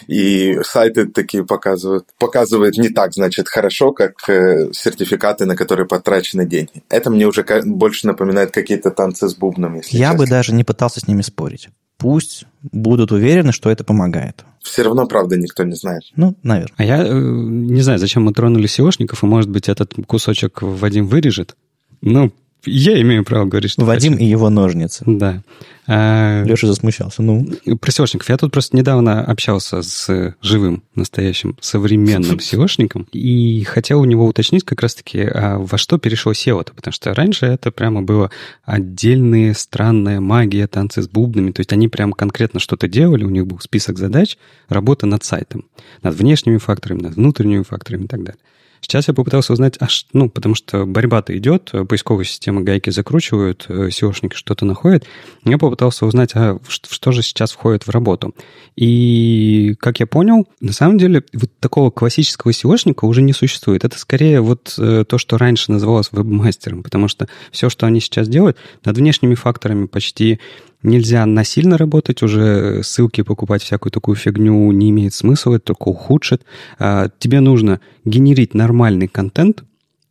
и сайты такие показывают, показывают не так, значит, хорошо, как э, сертификаты, на которые потрачены деньги. Это мне уже больше напоминает какие-то танцы с бубном. Если Я честно. бы даже не пытался с ними спорить. Пусть будут уверены, что это помогает. Все равно, правда, никто не знает. Ну, наверное. А я э, не знаю, зачем мы тронули SEOшников, и, может быть, этот кусочек Вадим вырежет. Ну, я имею право говорить, что Вадим хочу. и его ножницы. Да. А, Леша засмущался. Ну. Про SEOшников. Я тут просто недавно общался с живым, настоящим, современным SEOшником и хотел у него уточнить как раз-таки, а во что перешло SEO-то. Потому что раньше это прямо было отдельная странная магия, танцы с бубнами. То есть они прям конкретно что-то делали, у них был список задач, работа над сайтом, над внешними факторами, над внутренними факторами и так далее. Сейчас я попытался узнать, а ш... ну, потому что борьба-то идет, поисковые системы гайки закручивают, SEOшники э, что-то находят. Я попытался узнать, а что же сейчас входит в работу. И, как я понял, на самом деле вот такого классического SEOшника уже не существует. Это скорее вот э, то, что раньше называлось веб-мастером, потому что все, что они сейчас делают, над внешними факторами почти нельзя насильно работать, уже ссылки покупать всякую такую фигню не имеет смысла, это только ухудшит. А, тебе нужно генерить нормальный контент,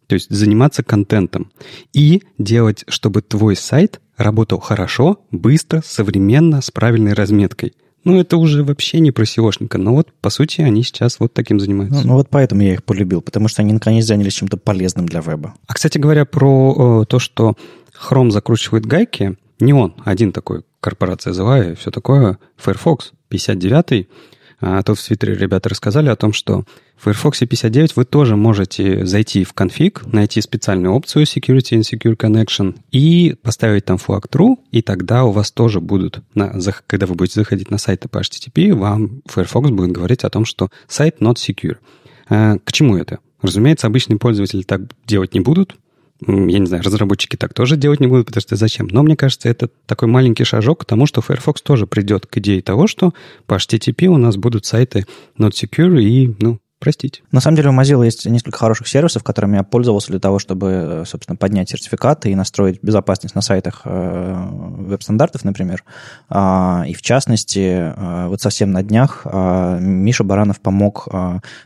то есть заниматься контентом и делать, чтобы твой сайт работал хорошо, быстро, современно, с правильной разметкой. Ну, это уже вообще не про SEOшника, но вот, по сути, они сейчас вот таким занимаются. Ну, ну вот поэтому я их полюбил, потому что они наконец занялись чем-то полезным для веба. А, кстати говоря, про э, то, что Chrome закручивает гайки, не он один такой, корпорация Завая и все такое, Firefox 59 а то в Твиттере ребята рассказали о том, что в Firefox 59 вы тоже можете зайти в конфиг, найти специальную опцию Security and Secure Connection и поставить там flag true, и тогда у вас тоже будут, на, когда вы будете заходить на сайты по HTTP, вам Firefox будет говорить о том, что сайт not secure. А, к чему это? Разумеется, обычные пользователи так делать не будут, я не знаю, разработчики так тоже делать не будут, потому что зачем? Но мне кажется, это такой маленький шажок к тому, что Firefox тоже придет к идее того, что по HTTP у нас будут сайты not secure и, ну, простите. На самом деле у Mozilla есть несколько хороших сервисов, которыми я пользовался для того, чтобы, собственно, поднять сертификаты и настроить безопасность на сайтах э, веб-стандартов, например. А, и в частности, э, вот совсем на днях э, Миша Баранов помог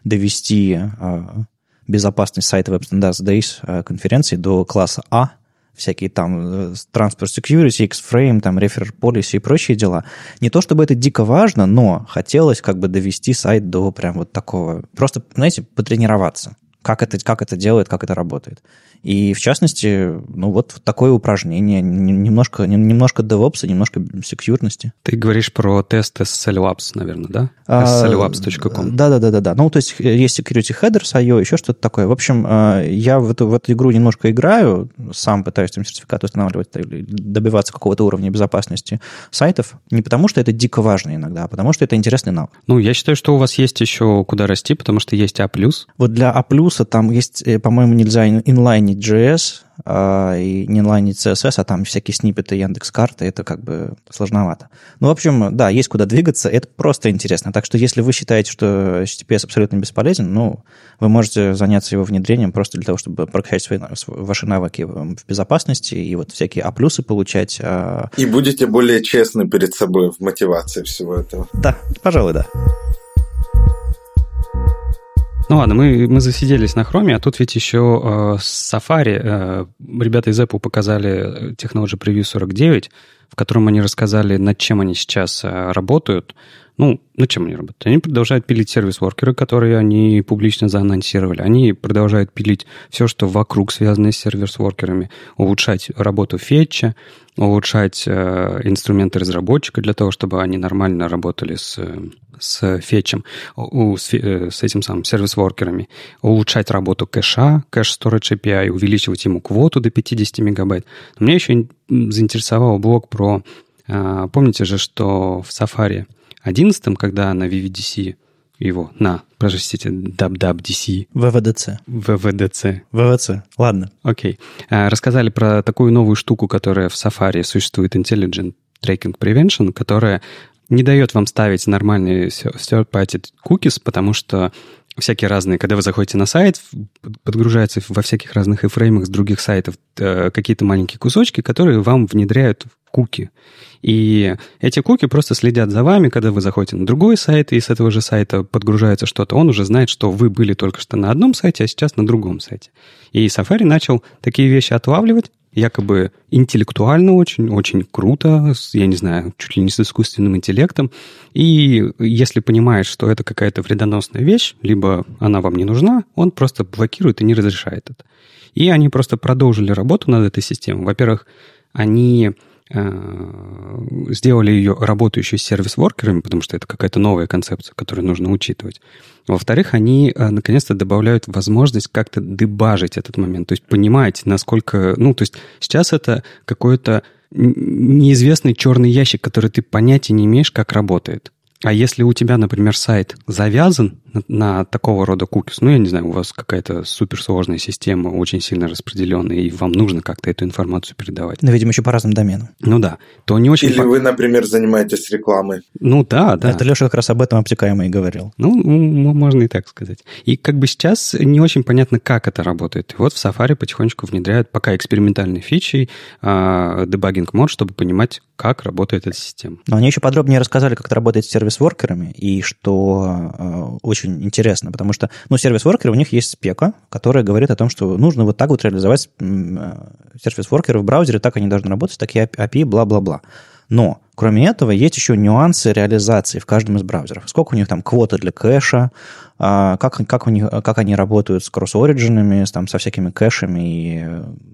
довести безопасность сайта Web Standards Days конференции до класса А, всякие там э, Transport Security, X-Frame, там Refer Policy и прочие дела. Не то чтобы это дико важно, но хотелось как бы довести сайт до прям вот такого, просто, знаете, потренироваться, как это, как это делает, как это работает. И в частности, ну вот такое упражнение, немножко, немножко DevOps, немножко секьюрности. Ты говоришь про тесты с SLWAPS, наверное, да? slwapps.com. Да-да-да. да. Ну, то есть э, есть security headers, IO, еще что-то такое. В общем, э, я в эту, в эту игру немножко играю, сам пытаюсь там сертификат устанавливать, добиваться какого-то уровня безопасности сайтов, не потому что это дико важно иногда, а потому что это интересный навык. Ну, я считаю, что у вас есть еще куда расти, потому что есть А+. Вот для А+, там есть, э, по-моему, нельзя инлайн лайнить JS а, и не лайнить CSS, а там всякие сниппеты Яндекс карты, это как бы сложновато. Ну, в общем, да, есть куда двигаться, это просто интересно. Так что если вы считаете, что HTTPS абсолютно бесполезен, ну, вы можете заняться его внедрением просто для того, чтобы прокачать свои, ваши навыки в безопасности и вот всякие А плюсы получать. А... И будете более честны перед собой в мотивации всего этого. Да, пожалуй, да. Ну ладно, мы, мы засиделись на хроме, а тут ведь еще э, Safari, э, ребята из Apple показали Technology Preview 49, в котором они рассказали, над чем они сейчас э, работают. Ну, над чем они работают? Они продолжают пилить сервис-воркеры, которые они публично заанонсировали. Они продолжают пилить все, что вокруг связано с сервис-воркерами, улучшать работу фетча, улучшать э, инструменты разработчика для того, чтобы они нормально работали с с фетчем, с, э, с этим самым сервис-воркерами, улучшать работу кэша, кэш-storage API, увеличивать ему квоту до 50 мегабайт. Но меня еще заинтересовал блок про... А, помните же, что в Safari 11, когда на VVDC его на, простите, WWDC. ВВДЦ. ВВДЦ. ВВЦ, ладно. Окей. А, рассказали про такую новую штуку, которая в Safari существует, Intelligent Tracking Prevention, которая не дает вам ставить нормальные third-party cookies, потому что всякие разные, когда вы заходите на сайт, подгружаются во всяких разных эфреймах с других сайтов э, какие-то маленькие кусочки, которые вам внедряют куки. И эти куки просто следят за вами, когда вы заходите на другой сайт, и с этого же сайта подгружается что-то, он уже знает, что вы были только что на одном сайте, а сейчас на другом сайте. И Safari начал такие вещи отлавливать, якобы интеллектуально очень, очень круто, я не знаю, чуть ли не с искусственным интеллектом. И если понимает, что это какая-то вредоносная вещь, либо она вам не нужна, он просто блокирует и не разрешает это. И они просто продолжили работу над этой системой. Во-первых, они сделали ее работающей с сервис-воркерами, потому что это какая-то новая концепция, которую нужно учитывать. Во-вторых, они э, наконец-то добавляют возможность как-то дебажить этот момент, то есть понимать, насколько... Ну, то есть сейчас это какой-то неизвестный черный ящик, который ты понятия не имеешь, как работает. А если у тебя, например, сайт завязан на, на такого рода кукис, ну, я не знаю, у вас какая-то суперсложная система, очень сильно распределенная, и вам нужно как-то эту информацию передавать. Ну, видимо, еще по разным доменам. Ну да, то не очень... Или вы, например, занимаетесь рекламой. Ну да, да. Это Леша как раз об этом обтекаемо и говорил. Ну, можно и так сказать. И как бы сейчас не очень понятно, как это работает. И вот в Safari потихонечку внедряют пока экспериментальные фичи, дебагинг мод, чтобы понимать, как работает эта система. Но они еще подробнее рассказали, как это работает с сервис-воркерами, и что э, очень интересно, потому что, ну, сервис-воркеры, у них есть спека, которая говорит о том, что нужно вот так вот реализовать э, сервис-воркеры в браузере, так они должны работать, такие API, бла-бла-бла. Но Кроме этого, есть еще нюансы реализации в каждом из браузеров. Сколько у них там квоты для кэша, а, как, как, у них, как они работают с кросс-ориджинами, там, со всякими кэшами и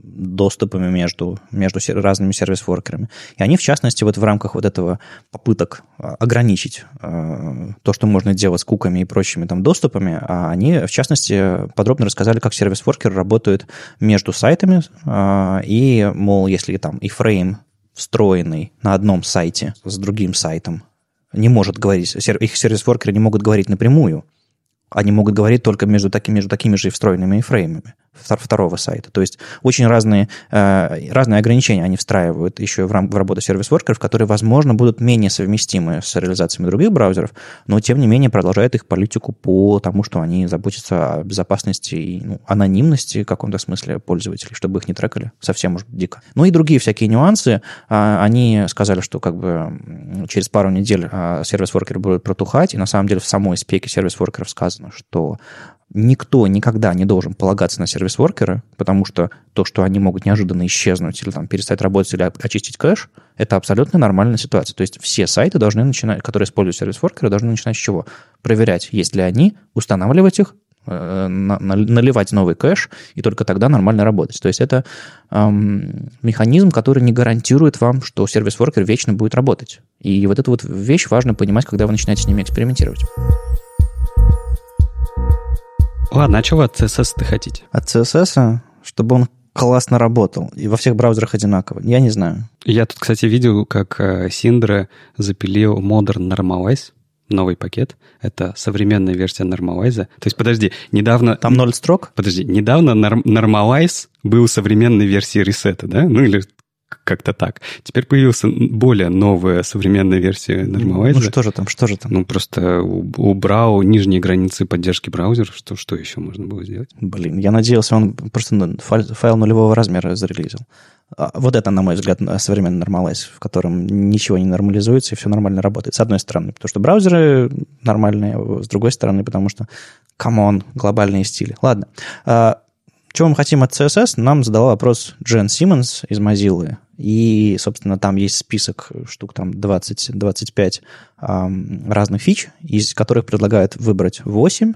доступами между, между разными сервис-воркерами. И они, в частности, вот в рамках вот этого попыток а, ограничить э, то, что можно делать с куками и прочими там доступами, а они, в частности, подробно рассказали, как сервис-воркер работает между сайтами, э, и, мол, если там и фрейм встроенный на одном сайте с другим сайтом не может говорить, их сервис-воркеры не могут говорить напрямую, они могут говорить только между, такими, между такими же встроенными фреймами второго сайта. То есть очень разные, э, разные ограничения они встраивают еще в, рам- в работу сервис-воркеров, которые, возможно, будут менее совместимы с реализациями других браузеров, но, тем не менее, продолжают их политику по тому, что они заботятся о безопасности и ну, анонимности в каком-то смысле пользователей, чтобы их не трекали. Совсем уж дико. Ну и другие всякие нюансы. А, они сказали, что как бы через пару недель а, сервис-воркеры будут протухать, и на самом деле в самой спеке сервис-воркеров сказано, что никто никогда не должен полагаться на сервис-воркеры, потому что то, что они могут неожиданно исчезнуть или там, перестать работать или очистить кэш, это абсолютно нормальная ситуация. То есть все сайты должны начинать, которые используют сервис-воркеры, должны начинать с чего? Проверять, есть ли они, устанавливать их, э, наливать новый кэш, и только тогда нормально работать. То есть это эм, механизм, который не гарантирует вам, что сервис-воркер вечно будет работать. И вот эту вот вещь важно понимать, когда вы начинаете с ними экспериментировать. Ладно, а чего от CSS-то хотите? От CSS, чтобы он классно работал. И во всех браузерах одинаково. Я не знаю. Я тут, кстати, видел, как Синдра запилил Modern Normalize, новый пакет. Это современная версия Normalize. То есть, подожди, недавно... Там ноль строк? Подожди, недавно Normalize был современной версией ресета, да? Ну, или как-то так. Теперь появилась более новая современная версия Normalizer. Ну что же там, что же там? Ну просто убрал нижние границы поддержки браузера. Что, что еще можно было сделать? Блин, я надеялся, он просто файл нулевого размера зарелизил. А, вот это, на мой взгляд, современный normalize, в котором ничего не нормализуется и все нормально работает. С одной стороны, потому что браузеры нормальные, с другой стороны, потому что, come on, глобальные стили. Ладно. А, чего мы хотим от CSS? Нам задала вопрос Джен Симмонс из Mozilla. И, собственно, там есть список штук, там 20-25 эм, разных фич, из которых предлагают выбрать 8,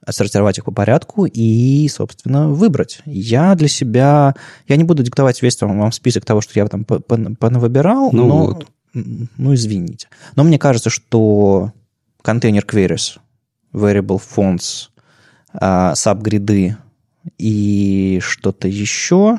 отсортировать их по порядку и, собственно, выбрать. Я для себя... Я не буду диктовать весь вам, вам список того, что я там понавыбирал, ну, но... Вот. Ну, извините. Но мне кажется, что контейнер queries, variable fonts, э, сабгриды, и что-то еще,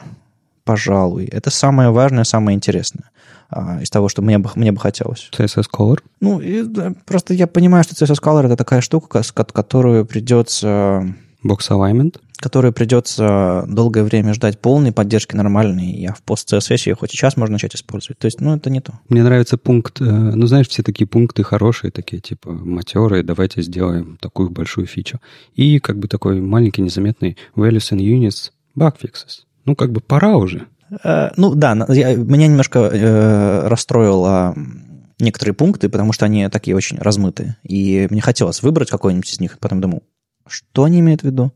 пожалуй, это самое важное, самое интересное а, из того, что мне бы, мне бы хотелось. CSS Color? Ну, и, да, просто я понимаю, что CSS Color это такая штука, которую придется Box alignment? Которую придется долгое время ждать полной поддержки нормальной, а в пост-CSS ее хоть сейчас можно начать использовать. То есть, ну, это не то. Мне нравится пункт, э, ну, знаешь, все такие пункты хорошие, такие, типа, матерые, давайте сделаем такую большую фичу. И как бы такой маленький незаметный values and units bug fixes. Ну, как бы пора уже. Uh, ну, да, я, меня немножко э, расстроило некоторые пункты, потому что они такие очень размытые. И мне хотелось выбрать какой-нибудь из них, потом думал, что они имеют в виду?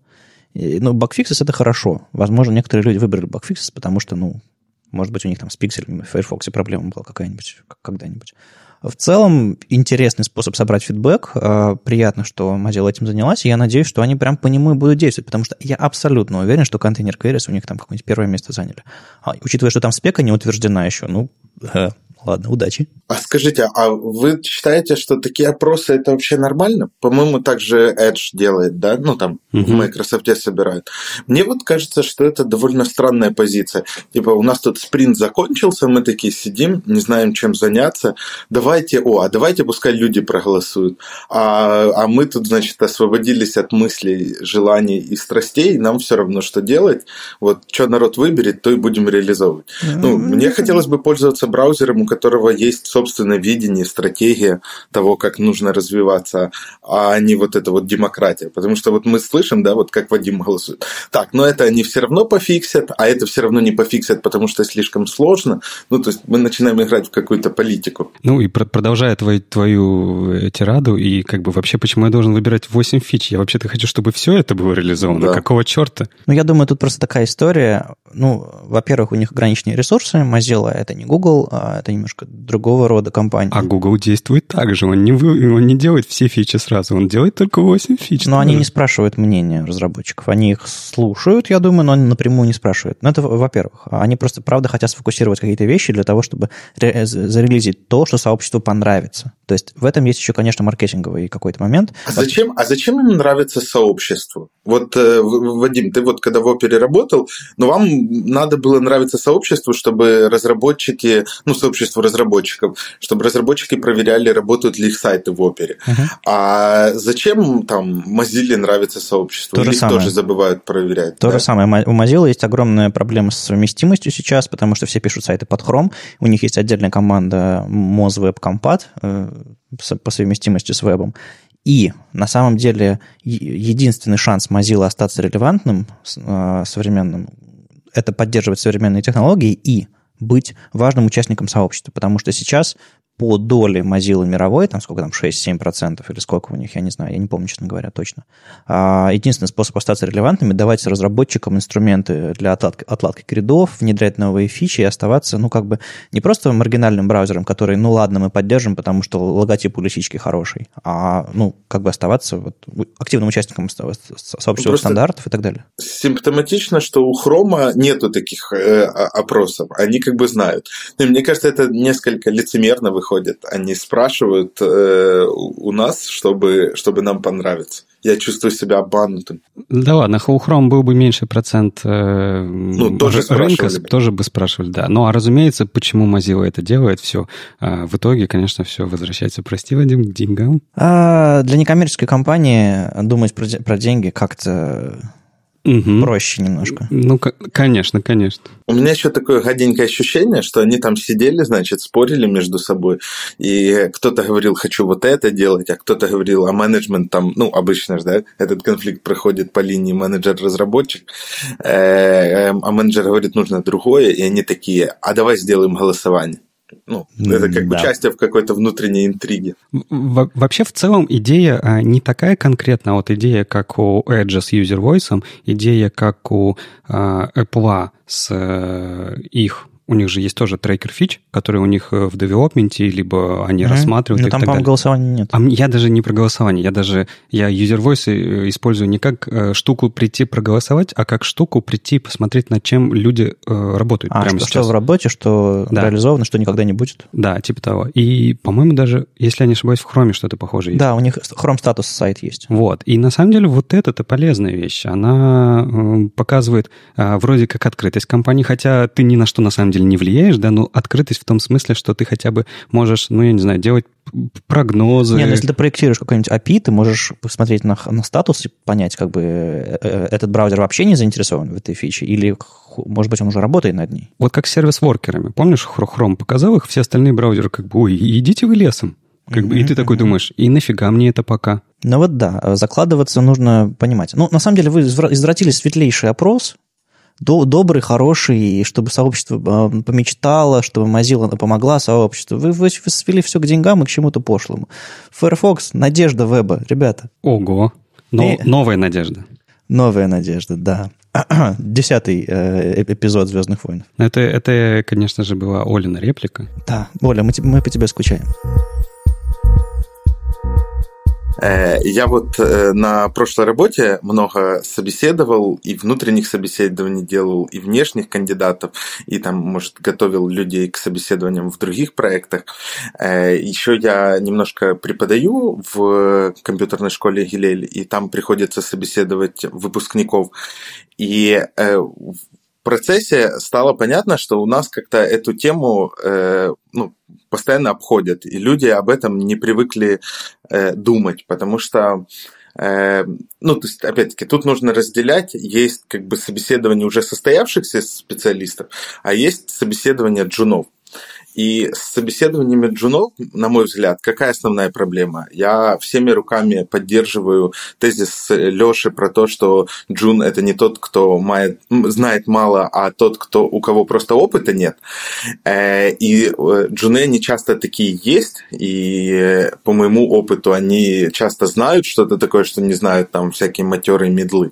Ну, багфиксис это хорошо. Возможно, некоторые люди выбрали багфиксис, потому что, ну, может быть, у них там с пикселями в Firefox проблема была какая-нибудь когда-нибудь. В целом, интересный способ собрать фидбэк. А, приятно, что Mozilla этим занялась, и я надеюсь, что они прям по нему и будут действовать, потому что я абсолютно уверен, что контейнер queries у них там какое-нибудь первое место заняли. А, учитывая, что там спека не утверждена еще, ну, Ладно, удачи. А скажите, а вы считаете, что такие опросы это вообще нормально? По-моему, так же Edge делает, да? Ну, там угу. в Microsoft собирают. Мне вот кажется, что это довольно странная позиция. Типа, у нас тут спринт закончился, мы такие сидим, не знаем, чем заняться. Давайте, о, а давайте пускай люди проголосуют. А, а мы тут, значит, освободились от мыслей, желаний и страстей, нам все равно, что делать. Вот, что народ выберет, то и будем реализовывать. Ну, мне хотелось бы пользоваться браузером, которого есть собственное видение, стратегия того, как нужно развиваться, а не вот эта вот демократия. Потому что вот мы слышим, да, вот как Вадим голосует. Так, но это они все равно пофиксят, а это все равно не пофиксят, потому что слишком сложно. Ну, то есть мы начинаем играть в какую-то политику. Ну, и продолжая твою, твою э, тираду, и как бы вообще, почему я должен выбирать 8 фич? Я вообще-то хочу, чтобы все это было реализовано. Да. Какого черта? Ну, я думаю, тут просто такая история. Ну, во-первых, у них ограниченные ресурсы. Mozilla — это не Google, а это не немножко другого рода компания. А Google действует так же. Он не, вы, он не делает все фичи сразу, он делает только 8 фич. Но они не спрашивают мнения разработчиков. Они их слушают, я думаю, но напрямую не спрашивают. Ну, это во-первых. Они просто, правда, хотят сфокусировать какие-то вещи для того, чтобы зарелизить то, что сообществу понравится. То есть в этом есть еще, конечно, маркетинговый какой-то момент. А зачем, а зачем им нравится сообщество? Вот, э, Вадим, ты вот когда в опере работал, но вам надо было нравиться сообществу, чтобы разработчики, ну, сообщество разработчиков, чтобы разработчики проверяли, работают ли их сайты в опере. Uh-huh. А зачем там Mozilla нравится сообществу? То же самое. тоже забывают проверять? То да? же самое. У Mozilla есть огромная проблема с совместимостью сейчас, потому что все пишут сайты под Chrome, у них есть отдельная команда Moz Web Compat э, по совместимости с вебом. И на самом деле единственный шанс Mozilla остаться релевантным, э, современным, это поддерживать современные технологии и быть важным участником сообщества, потому что сейчас по доле Mozilla мировой, там сколько там, 6-7% или сколько у них, я не знаю, я не помню, честно говоря, точно. А, единственный способ остаться релевантными – давать разработчикам инструменты для отладки, отладки гридов, внедрять новые фичи и оставаться, ну, как бы не просто маргинальным браузером, который, ну, ладно, мы поддержим, потому что логотип у лисички хороший, а, ну, как бы оставаться вот, активным участником сообщества стандартов и так далее. Симптоматично, что у Хрома нету таких э, опросов, они как бы знают. Но мне кажется, это несколько лицемерно выходит приходят, они спрашивают э, у нас, чтобы, чтобы нам понравиться. Я чувствую себя обманутым. Да ладно, Chrome был бы меньше процент э, ну, тоже рынка, бы. тоже бы спрашивали, да. Ну, а разумеется, почему Mozilla это делает, все. А в итоге, конечно, все возвращается, прости, Вадим, к деньгам. А для некоммерческой компании думать про, про деньги как-то угу. проще немножко. Ну, конечно, конечно. У меня еще такое гаденькое ощущение, что они там сидели, значит, спорили между собой, и кто-то говорил, хочу вот это делать, а кто-то говорил, а менеджмент там, ну, обычно же, да, этот конфликт проходит по линии менеджер-разработчик, э, эм, а менеджер говорит, нужно другое, и они такие, а давай сделаем голосование. Ну, это как бы участие в какой-то внутренней интриге. Во вообще, в целом, идея а, не такая конкретная. Вот идея, как у Edge с User Voice, идея, как у а, Apple с э, их у них же есть тоже трекер фич, который у них э, в девелопменте, либо они mm-hmm. рассматривают. Но там, по-моему, голосования нет. А я даже не про голосование, я даже, я user voice э, использую не как э, штуку прийти проголосовать, а как штуку прийти посмотреть, над чем люди э, работают а, прямо что, сейчас. что в работе, что да. реализовано, что никогда не будет. Да, типа того. И, по-моему, даже, если я не ошибаюсь, в Chrome что-то похожее есть. Да, у них Chrome статус сайт есть. Вот. И на самом деле вот это-то полезная вещь. Она э, показывает э, вроде как открытость компании, хотя ты ни на что на самом деле не влияешь, да, ну, открытость в том смысле, что ты хотя бы можешь, ну, я не знаю, делать прогнозы. Не, ну если ты проектируешь какой-нибудь API, ты можешь посмотреть на, на статус и понять, как бы э, э, этот браузер вообще не заинтересован в этой фиче, или, может быть, он уже работает над ней. Вот как с сервис-воркерами. Помнишь, Chrome показал их, все остальные браузеры как бы, ой, идите вы лесом. Как бы, и ты такой думаешь, и нафига мне это пока? Ну вот да, закладываться нужно понимать. Ну, на самом деле, вы извратили светлейший опрос, добрый, хороший, чтобы сообщество а, помечтало, чтобы Mozilla помогла сообществу. Вы, вы, вы свели все к деньгам и к чему-то пошлому. Firefox – надежда веба, ребята. Ого, Но, и... новая надежда. Новая надежда, да. Десятый э, эпизод «Звездных войн». Это, это, конечно же, была Олина реплика. Да, Оля, мы, мы по тебе скучаем. Э, я вот э, на прошлой работе много собеседовал, и внутренних собеседований делал, и внешних кандидатов, и там, может, готовил людей к собеседованиям в других проектах. Э, Еще я немножко преподаю в компьютерной школе Гилель, и там приходится собеседовать выпускников. И процессе стало понятно, что у нас как-то эту тему ну, постоянно обходят, и люди об этом не привыкли э, думать, потому что э, ну, то есть, опять-таки, тут нужно разделять, есть как бы собеседование уже состоявшихся специалистов, а есть собеседование джунов. И с собеседованиями джунов, на мой взгляд, какая основная проблема? Я всеми руками поддерживаю тезис Лёши про то, что джун – это не тот, кто мает, знает мало, а тот, кто, у кого просто опыта нет. Э, и э, джуны, они часто такие есть, и по моему опыту они часто знают что-то такое, что не знают там всякие матерые медлы.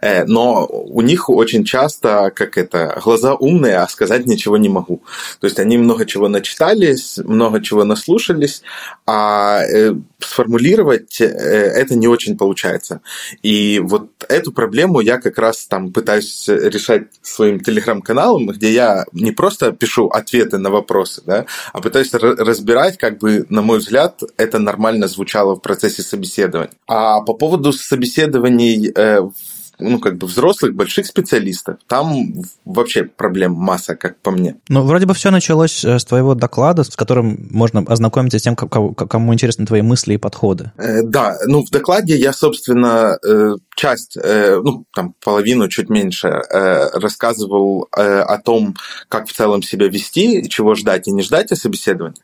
Э, но у них очень часто, как это, глаза умные, а сказать ничего не могу. То есть они много чего начитались, много чего наслушались, а э, сформулировать э, это не очень получается. И вот эту проблему я как раз там пытаюсь решать своим телеграм-каналом, где я не просто пишу ответы на вопросы, да, а пытаюсь разбирать, как бы, на мой взгляд, это нормально звучало в процессе собеседования. А по поводу собеседований э, ну, как бы взрослых, больших специалистов, там вообще проблем масса, как по мне. Ну, вроде бы все началось э, с твоего доклада, с которым можно ознакомиться с тем, кому интересны твои мысли и подходы. Э, да, ну, в докладе я, собственно, э, часть, ну, там, половину, чуть меньше, рассказывал о том, как в целом себя вести, чего ждать и не ждать о собеседовании.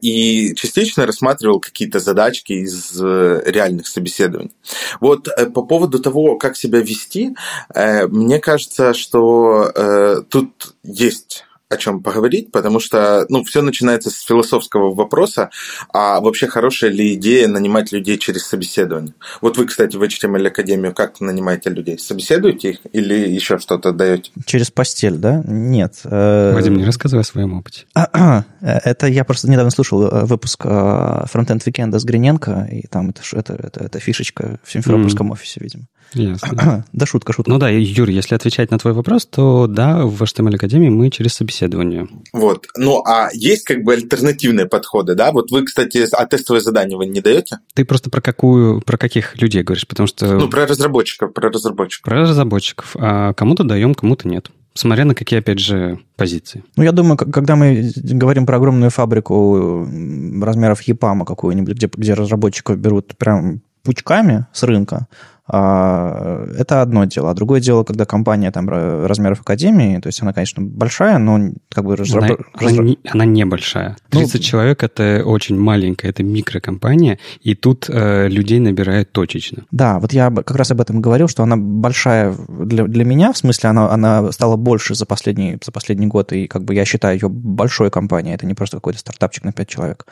И частично рассматривал какие-то задачки из реальных собеседований. Вот по поводу того, как себя вести, э, мне кажется, что э, тут есть о чем поговорить, потому что ну, все начинается с философского вопроса, а вообще хорошая ли идея нанимать людей через собеседование? Вот вы, кстати, в HTML Академию как нанимаете людей? Собеседуете их или еще что-то даете? Через постель, да? Нет. Э, Вадим, не рассказывай о своем опыте. Это я просто недавно слушал выпуск Frontend Weekend с Гриненко, и там это, это, это, это фишечка в Симферопольском офисе, видимо. Ясно. да, шутка, шутка. Ну да, Юр, если отвечать на твой вопрос, то да, в HTML Академии мы через собеседование. Вот. Ну, а есть как бы альтернативные подходы, да? Вот вы, кстати, а тестовое задание вы не даете? Ты просто про какую, про каких людей говоришь, потому что... Ну, про разработчиков, про разработчиков. Про разработчиков. А кому-то даем, кому-то нет. Смотря на какие, опять же, позиции. Ну, я думаю, когда мы говорим про огромную фабрику размеров ЕПАМа какую-нибудь, где, где разработчиков берут прям пучками с рынка, это одно дело. А другое дело, когда компания там размеров академии, то есть она, конечно, большая, но как бы... Разраб... Она, разраб... она, не, она не большая. 30 ну, человек – это очень маленькая, это микрокомпания, и тут э, людей набирают точечно. Да, вот я как раз об этом говорил, что она большая для, для меня, в смысле она, она стала больше за последний, за последний год, и как бы я считаю ее большой компанией, это не просто какой-то стартапчик на 5 человек.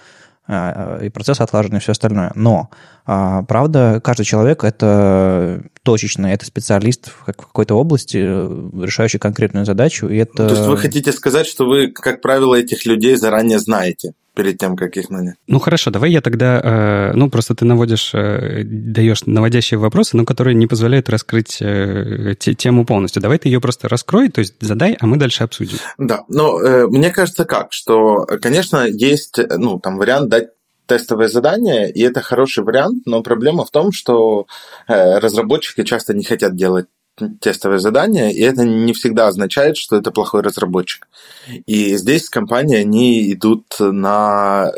А, и процесс отлажен и все остальное. Но, а, правда, каждый человек – это точечно, это специалист в какой-то области, э, решающий конкретную задачу, и это... То есть вы хотите сказать, что вы, как правило, этих людей заранее знаете? Перед тем, как их нанять. Ну хорошо, давай я тогда, э, ну просто ты наводишь, э, даешь наводящие вопросы, но которые не позволяют раскрыть э, тему полностью. Давай ты ее просто раскрой, то есть задай, а мы дальше обсудим. Да, ну э, мне кажется как, что, конечно, есть, ну там вариант дать тестовое задание, и это хороший вариант, но проблема в том, что э, разработчики часто не хотят делать тестовое задание, и это не всегда означает, что это плохой разработчик. И здесь компании, они идут на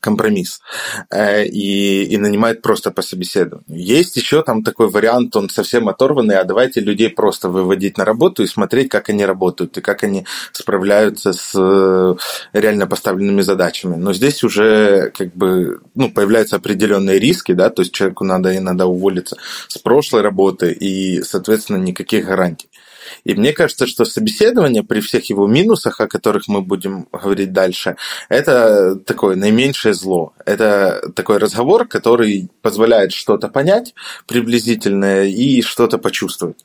компромисс э, и, и нанимает просто по собеседованию. Есть еще там такой вариант, он совсем оторванный, а давайте людей просто выводить на работу и смотреть, как они работают и как они справляются с э, реально поставленными задачами. Но здесь уже как бы ну, появляются определенные риски, да, то есть человеку надо иногда уволиться с прошлой работы и, соответственно, никаких гарантий. И мне кажется, что собеседование при всех его минусах, о которых мы будем говорить дальше, это такое наименьшее зло. Это такой разговор, который позволяет что-то понять приблизительное и что-то почувствовать.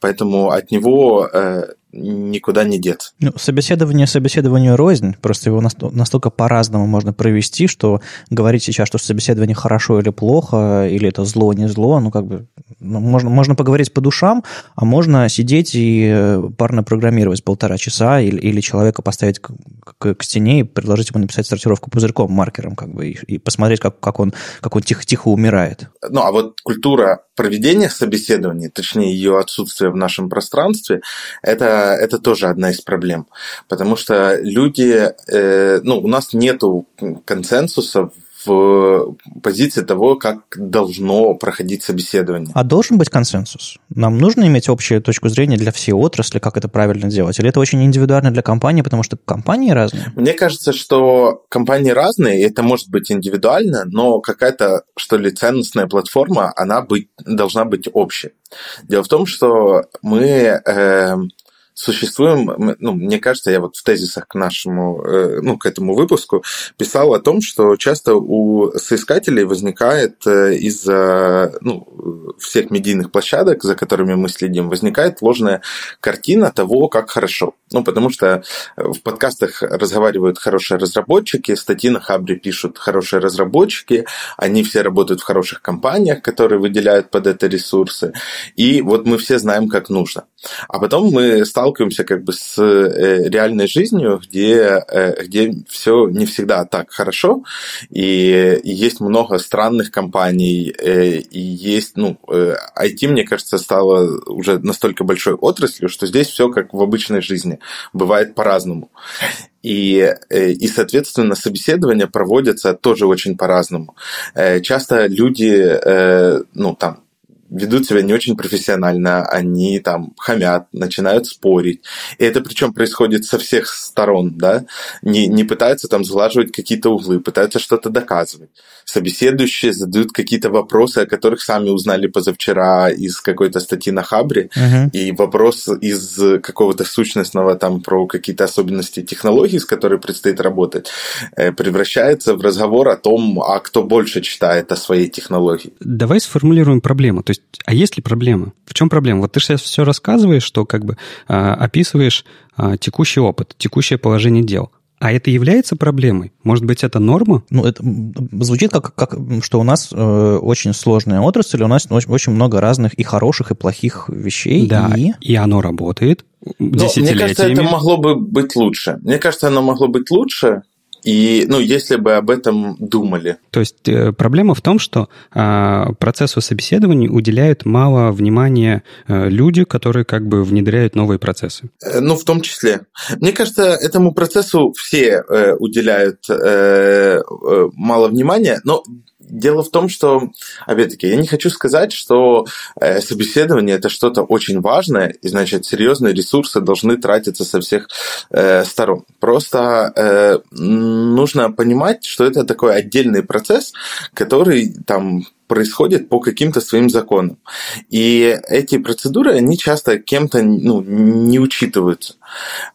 Поэтому от него э, никуда не деться. Ну, собеседование собеседованию рознь, просто его настолько по-разному можно провести, что говорить сейчас, что собеседование хорошо или плохо, или это зло, не зло, ну, как бы, ну, можно, можно поговорить по душам, а можно сидеть и э, парно программировать полтора часа, или, или человека поставить к, к, к стене и предложить ему написать сортировку пузырьком, маркером, как бы, и, и посмотреть, как, как он, как он тихо-тихо умирает. Ну, а вот культура проведения собеседований, точнее, ее отсутствие в нашем пространстве, это это тоже одна из проблем, потому что люди, э, ну, у нас нету консенсуса в позиции того, как должно проходить собеседование. А должен быть консенсус? Нам нужно иметь общую точку зрения для всей отрасли, как это правильно делать? Или это очень индивидуально для компании, потому что компании разные? Мне кажется, что компании разные, и это может быть индивидуально, но какая-то, что ли, ценностная платформа, она быть, должна быть общей. Дело в том, что мы... Э, существуем, ну, мне кажется, я вот в тезисах к нашему, э, ну, к этому выпуску писал о том, что часто у соискателей возникает э, из-за ну, всех медийных площадок, за которыми мы следим, возникает ложная картина того, как хорошо. Ну, потому что в подкастах разговаривают хорошие разработчики, статьи на Хабре пишут хорошие разработчики, они все работают в хороших компаниях, которые выделяют под это ресурсы, и вот мы все знаем, как нужно. А потом мы сталкиваемся как бы с э, реальной жизнью, где, э, где все не всегда так хорошо, и есть много странных компаний, э, и есть, ну, IT, мне кажется, стало уже настолько большой отраслью, что здесь все как в обычной жизни, бывает по-разному. И, и, соответственно, собеседования проводятся тоже очень по-разному. Часто люди, ну, там, ведут себя не очень профессионально, они там хамят, начинают спорить. И это причем происходит со всех сторон, да, не, не пытаются там сглаживать какие-то углы, пытаются что-то доказывать. Собеседующие задают какие-то вопросы, о которых сами узнали позавчера из какой-то статьи на Хабре, uh-huh. и вопрос из какого-то сущностного там про какие-то особенности технологий, с которой предстоит работать, э, превращается в разговор о том, а кто больше читает о своей технологии. Давай сформулируем проблему. То есть есть, а есть ли проблема? В чем проблема? Вот ты сейчас все рассказываешь, что как бы а, описываешь а, текущий опыт, текущее положение дел. А это является проблемой? Может быть, это норма? Ну, это звучит как, как что у нас э, очень сложная отрасль, у нас очень, очень много разных и хороших, и плохих вещей. Да, и, и оно работает десятилетиями. Мне кажется, это могло бы быть лучше. Мне кажется, оно могло быть лучше, и, ну, если бы об этом думали. То есть э, проблема в том, что э, процессу собеседований уделяют мало внимания э, люди, которые как бы внедряют новые процессы. Э, ну, в том числе. Мне кажется, этому процессу все э, уделяют э, мало внимания, но Дело в том, что, опять-таки, я не хочу сказать, что э, собеседование это что-то очень важное, и, значит, серьезные ресурсы должны тратиться со всех э, сторон. Просто э, нужно понимать, что это такой отдельный процесс, который там происходит по каким-то своим законам. И эти процедуры, они часто кем-то ну, не учитываются.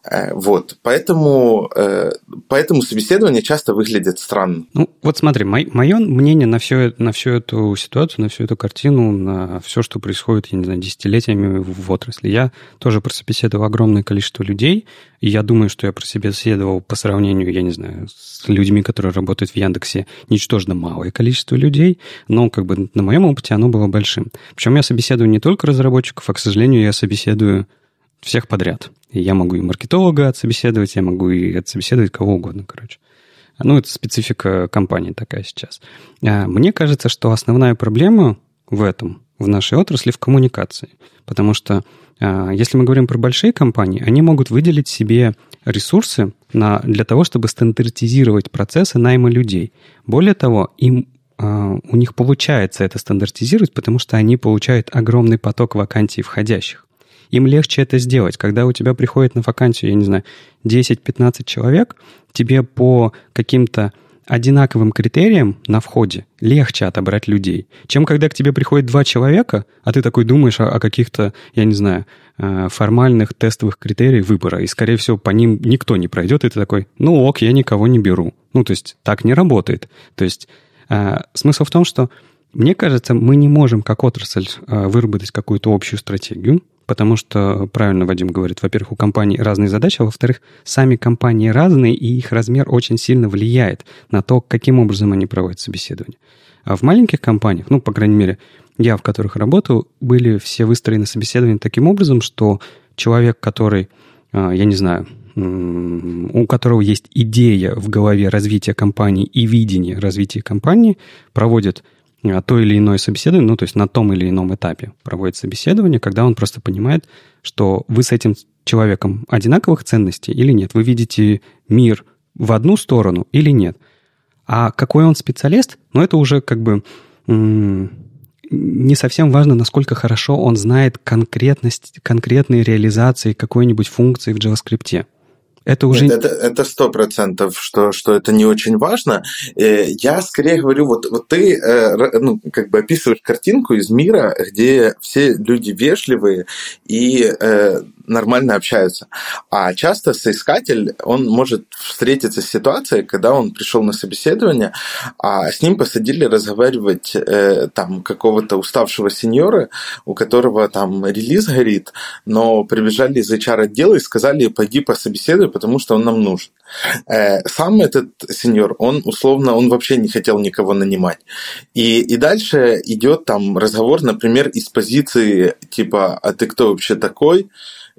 Э, вот. Поэтому, э, поэтому собеседование часто выглядит странно. Ну, вот смотри, мое мнение на, все, на всю эту ситуацию, на всю эту картину, на все, что происходит, я не знаю, десятилетиями в отрасли. Я тоже прособеседовал огромное количество людей, и я думаю, что я про себя по сравнению, я не знаю, с людьми, которые работают в Яндексе, ничтожно малое количество людей, но как бы на моем опыте оно было большим. Причем я собеседую не только разработчиков, а, к сожалению, я собеседую всех подряд. Я могу и маркетолога отсобеседовать, я могу и отсобеседовать кого угодно, короче. Ну, это специфика компании такая сейчас. А, мне кажется, что основная проблема в этом, в нашей отрасли, в коммуникации. Потому что а, если мы говорим про большие компании, они могут выделить себе ресурсы на, для того, чтобы стандартизировать процессы найма людей. Более того, им а, у них получается это стандартизировать, потому что они получают огромный поток вакансий входящих. Им легче это сделать. Когда у тебя приходит на вакансию, я не знаю, 10-15 человек, тебе по каким-то одинаковым критериям на входе легче отобрать людей, чем когда к тебе приходит два человека, а ты такой думаешь о, о каких-то, я не знаю, э, формальных тестовых критериях выбора, и, скорее всего, по ним никто не пройдет, и ты такой, ну ок, я никого не беру. Ну, то есть так не работает. То есть э, смысл в том, что мне кажется, мы не можем как отрасль э, выработать какую-то общую стратегию, потому что, правильно Вадим говорит, во-первых, у компаний разные задачи, а во-вторых, сами компании разные, и их размер очень сильно влияет на то, каким образом они проводят собеседование. А в маленьких компаниях, ну, по крайней мере, я, в которых работаю, были все выстроены собеседования таким образом, что человек, который, а, я не знаю, у которого есть идея в голове развития компании и видение развития компании, проводит а, то или иное собеседование, ну, то есть на том или ином этапе проводит собеседование, когда он просто понимает, что вы с этим человеком одинаковых ценностей или нет, вы видите мир в одну сторону или нет. А какой он специалист, ну, это уже как бы не совсем важно, насколько хорошо он знает конкретность, конкретные реализации какой-нибудь функции в JavaScript. Это уже... Нет, это сто процентов, что, что это не очень важно. Э, я скорее говорю, вот, вот ты э, ну, как бы описываешь картинку из мира, где все люди вежливые и э, нормально общаются. А часто соискатель, он может встретиться с ситуацией, когда он пришел на собеседование, а с ним посадили разговаривать э, там какого-то уставшего сеньора, у которого там релиз горит, но прибежали из HR-отдела и сказали, пойди пособеседуй, потому что он нам нужен. Э, сам этот сеньор, он условно, он вообще не хотел никого нанимать. И, и дальше идет там разговор, например, из позиции типа, а ты кто вообще такой?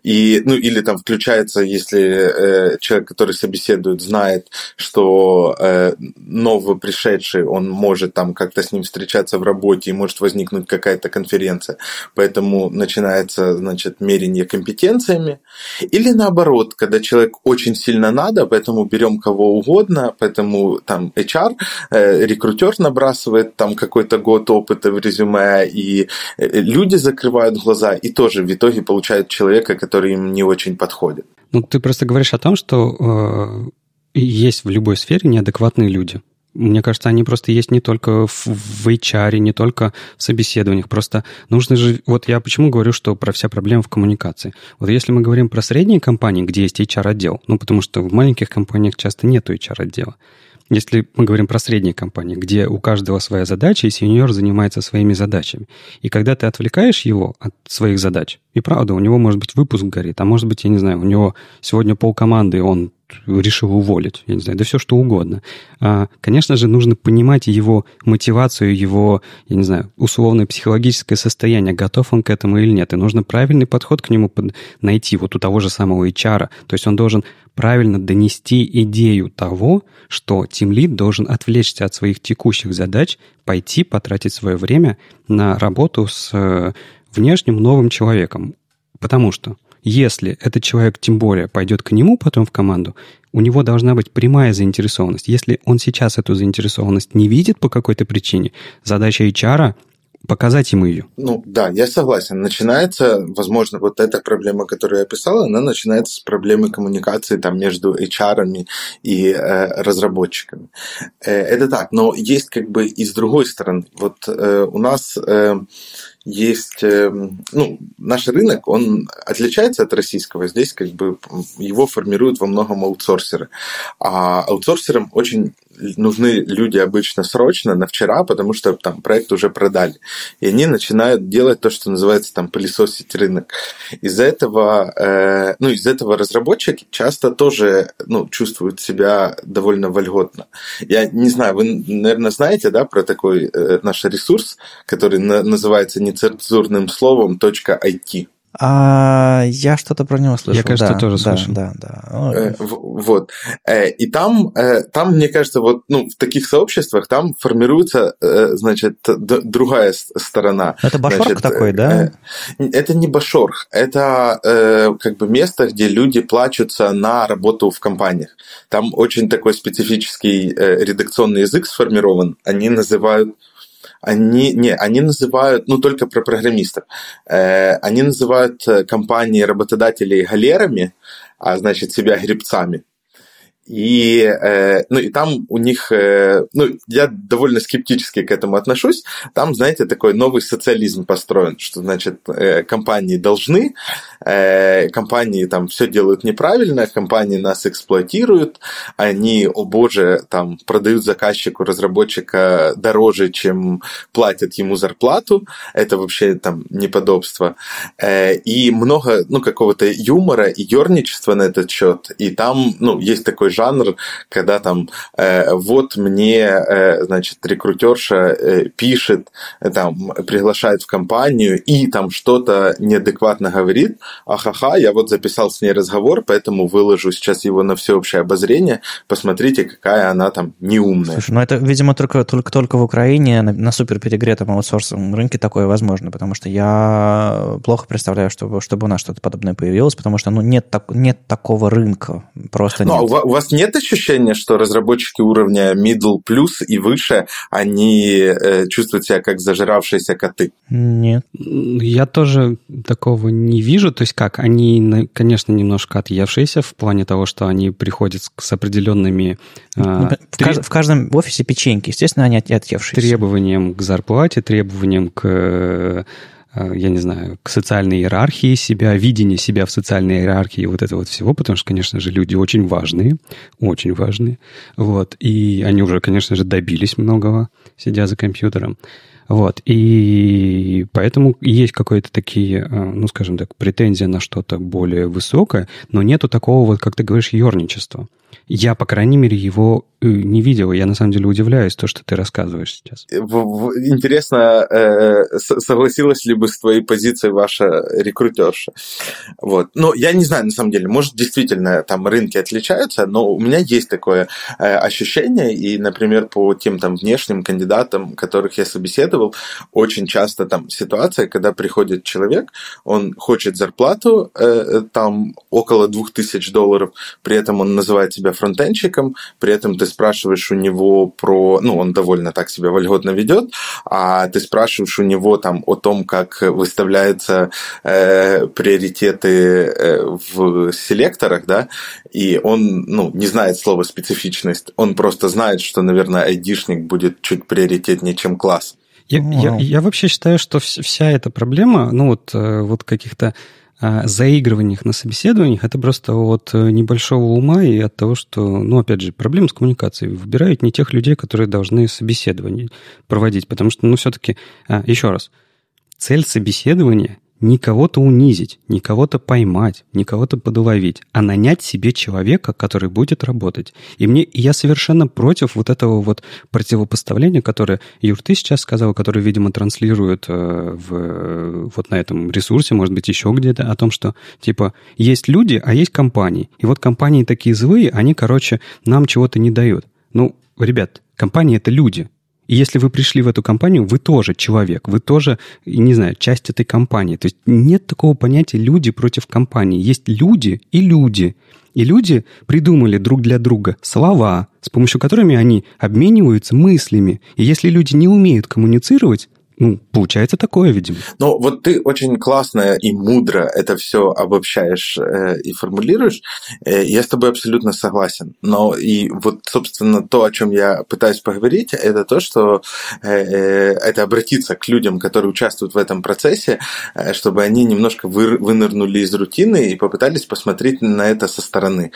И, ну, или там включается, если э, человек, который собеседует, знает, что э, новопришедший, он может там как-то с ним встречаться в работе, и может возникнуть какая-то конференция. Поэтому начинается, значит, мерение компетенциями. Или наоборот, когда человек очень сильно надо, поэтому берем кого угодно, поэтому там HR, э, рекрутер набрасывает там какой-то год опыта в резюме, и э, люди закрывают глаза, и тоже в итоге получают человека, который им не очень подходит. Ну, ты просто говоришь о том, что э, есть в любой сфере неадекватные люди. Мне кажется, они просто есть не только в, в HR, не только в собеседованиях. Просто нужно же... Вот я почему говорю, что про вся проблема в коммуникации. Вот если мы говорим про средние компании, где есть HR-отдел, ну, потому что в маленьких компаниях часто нету HR-отдела, если мы говорим про средние компании, где у каждого своя задача, и сеньор занимается своими задачами. И когда ты отвлекаешь его от своих задач, и правда, у него может быть выпуск горит, а может быть, я не знаю, у него сегодня пол команды, он решил уволить, я не знаю, да все что угодно. А, конечно же, нужно понимать его мотивацию, его, я не знаю, условное психологическое состояние, готов он к этому или нет. И нужно правильный подход к нему найти вот у того же самого HR. То есть он должен правильно донести идею того, что тимлид должен отвлечься от своих текущих задач, пойти потратить свое время на работу с э, внешним новым человеком. Потому что если этот человек тем более пойдет к нему потом в команду, у него должна быть прямая заинтересованность. Если он сейчас эту заинтересованность не видит по какой-то причине, задача HR показать ему ее. Ну да, я согласен. Начинается, возможно, вот эта проблема, которую я описал, она начинается с проблемы коммуникации там между HR и э, разработчиками. Э, это так, но есть как бы и с другой стороны. Вот э, у нас э, есть, эм, ну, наш рынок, он отличается от российского. Здесь как бы его формируют во многом аутсорсеры. А аутсорсерам очень нужны люди обычно срочно, на вчера, потому что там проект уже продали. И они начинают делать то, что называется там пылесосить рынок. Из-за этого, э, ну, из этого разработчики часто тоже ну, чувствуют себя довольно вольготно. Я не знаю, вы, наверное, знаете, да, про такой э, наш ресурс, который на, называется нецензурным словом .it. А, я что-то про него слышал. Я, кажется, да, тоже да, слышал. Да, да. Э, вот. Э, и там, э, там, мне кажется, вот ну, в таких сообществах там формируется, значит, другая сторона. Это башорг значит, такой, да? Это не башорг. Это как бы место, где люди плачутся на работу в компаниях. Там очень такой специфический редакционный язык сформирован. Они называют они, не, они называют, ну, только про программистов, э, они называют э, компании работодателей галерами, а значит, себя гребцами. И, э, ну, и там у них, э, ну, я довольно скептически к этому отношусь. Там, знаете, такой новый социализм построен, что, значит, э, компании должны, э, компании там все делают неправильно, компании нас эксплуатируют, они, о боже, там продают заказчику, разработчика дороже, чем платят ему зарплату. Это вообще там неподобство. Э, и много, ну, какого-то юмора и ерничества на этот счет. И там, ну, есть такой жанр, когда там э, вот мне, значит, рекрутерша пишет, там, приглашает в компанию и там что-то неадекватно говорит, ахаха, я вот записал с ней разговор, поэтому выложу сейчас его на всеобщее обозрение, посмотрите, какая она там неумная. Слушай, ну это, видимо, только, только, только в Украине на, на супер перегретом аутсорсовом рынке такое возможно, потому что я плохо представляю, чтобы, чтобы у нас что-то подобное появилось, потому что ну, нет, так, нет такого рынка, просто ну, а нет. у вас нет ощущения, что разработчики уровня middle plus и выше, они э, чувствуют себя как зажиравшиеся коты? Нет. Я тоже такого не вижу. То есть как? Они, конечно, немножко отъевшиеся в плане того, что они приходят с определенными... Э, в, треб... в каждом офисе печеньки, естественно, они отъевшиеся. Требованием к зарплате, требованием к э, я не знаю, к социальной иерархии себя, видение себя в социальной иерархии, вот это вот всего, потому что, конечно же, люди очень важные, очень важные, вот, и они уже, конечно же, добились многого, сидя за компьютером. Вот, и поэтому есть какие-то такие, э, ну, скажем так, претензии на что-то более высокое, но нету такого вот, как ты говоришь, ерничества. Я, по крайней мере, его э, не видел. Я, на самом деле, удивляюсь, то, что ты рассказываешь сейчас. Интересно, э, согласилась ли бы с твоей позицией ваша рекрутерша? Вот. Ну, я не знаю, на самом деле, может, действительно там рынки отличаются, но у меня есть такое ощущение, и, например, по тем там внешним кандидатам, которых я собеседовал, очень часто там ситуация, когда приходит человек, он хочет зарплату там около 2000 долларов, при этом он называет себя фронтенщиком, при этом ты спрашиваешь у него про... Ну, он довольно так себя вольготно ведет, а ты спрашиваешь у него там о том, как выставляются э, приоритеты э, в селекторах, да, и он, ну, не знает слова специфичность, он просто знает, что, наверное, айдишник будет чуть приоритетнее, чем класс. Я, я, я вообще считаю, что вся эта проблема, ну вот, э, вот каких-то а, заигрываниях на собеседованиях это просто от э, небольшого ума и от того, что, ну, опять же, проблема с коммуникацией. Выбирают не тех людей, которые должны собеседование проводить, потому что, ну, все-таки, а, еще раз, цель собеседования – не кого-то унизить, не кого-то поймать, не кого-то подловить, а нанять себе человека, который будет работать. И мне я совершенно против вот этого вот противопоставления, которое Юр, ты сейчас сказал, которое, видимо, транслирует э, в, вот на этом ресурсе, может быть, еще где-то, о том, что, типа, есть люди, а есть компании. И вот компании такие злые, они, короче, нам чего-то не дают. Ну, ребят, компании — это люди. И если вы пришли в эту компанию, вы тоже человек, вы тоже, не знаю, часть этой компании. То есть нет такого понятия люди против компании. Есть люди и люди. И люди придумали друг для друга слова, с помощью которыми они обмениваются мыслями. И если люди не умеют коммуницировать, ну, получается такое, видимо. Ну, вот ты очень классно и мудро это все обобщаешь э, и формулируешь. Э, я с тобой абсолютно согласен. Но и вот, собственно, то, о чем я пытаюсь поговорить, это то, что э, э, это обратиться к людям, которые участвуют в этом процессе, э, чтобы они немножко вы, вынырнули из рутины и попытались посмотреть на это со стороны.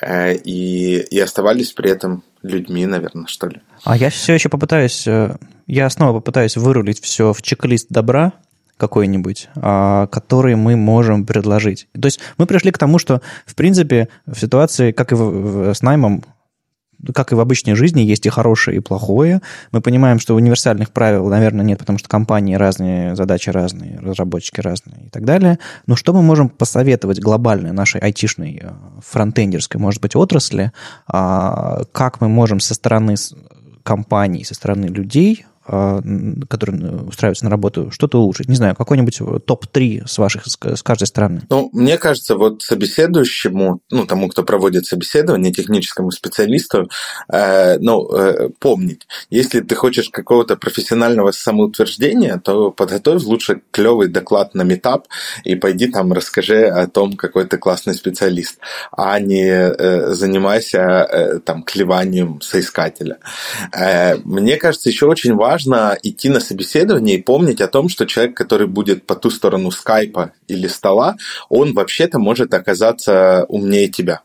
Э, и, и оставались при этом людьми, наверное, что ли. А я все еще попытаюсь, э, я снова попытаюсь вырулить все в чек-лист добра какой-нибудь, а, который мы можем предложить. То есть мы пришли к тому, что, в принципе, в ситуации, как и с наймом, как и в обычной жизни, есть и хорошее, и плохое. Мы понимаем, что универсальных правил, наверное, нет, потому что компании разные, задачи разные, разработчики разные и так далее. Но что мы можем посоветовать глобальной нашей айтишной э, фронтендерской, может быть, отрасли, а, как мы можем со стороны компаний, со стороны людей которые устраиваются на работу, что-то улучшить? Не знаю, какой-нибудь топ-3 с ваших, с каждой стороны. Ну, мне кажется, вот собеседующему, ну, тому, кто проводит собеседование, техническому специалисту, э, ну, э, помнить, если ты хочешь какого-то профессионального самоутверждения, то подготовь лучше клевый доклад на метап и пойди там расскажи о том, какой ты классный специалист, а не э, занимайся э, там клеванием соискателя. Э, мне кажется, еще очень важно важно идти на собеседование и помнить о том, что человек, который будет по ту сторону скайпа или стола, он вообще-то может оказаться умнее тебя.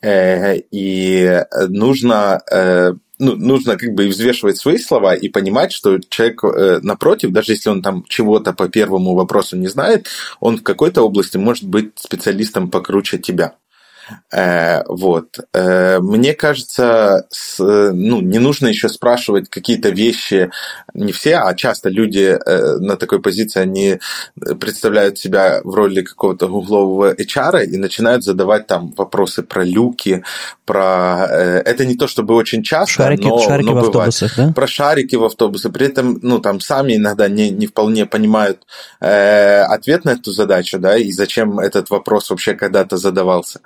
Э, и нужно э, ну, нужно как бы взвешивать свои слова и понимать, что человек э, напротив, даже если он там чего-то по первому вопросу не знает, он в какой-то области может быть специалистом покруче тебя. Э, вот. Э, мне кажется, ну, не нужно еще спрашивать какие-то вещи, не все, а часто люди э, на такой позиции, они представляют себя в роли какого-то гуглового HR и начинают задавать там вопросы про люки, про... Это не то, чтобы очень часто, шарики, но, шарики но в бывает. автобусах, да? Про шарики в автобусы. При этом, ну, там сами иногда не, не вполне понимают э, ответ на эту задачу, да, и зачем этот вопрос вообще когда-то задавался.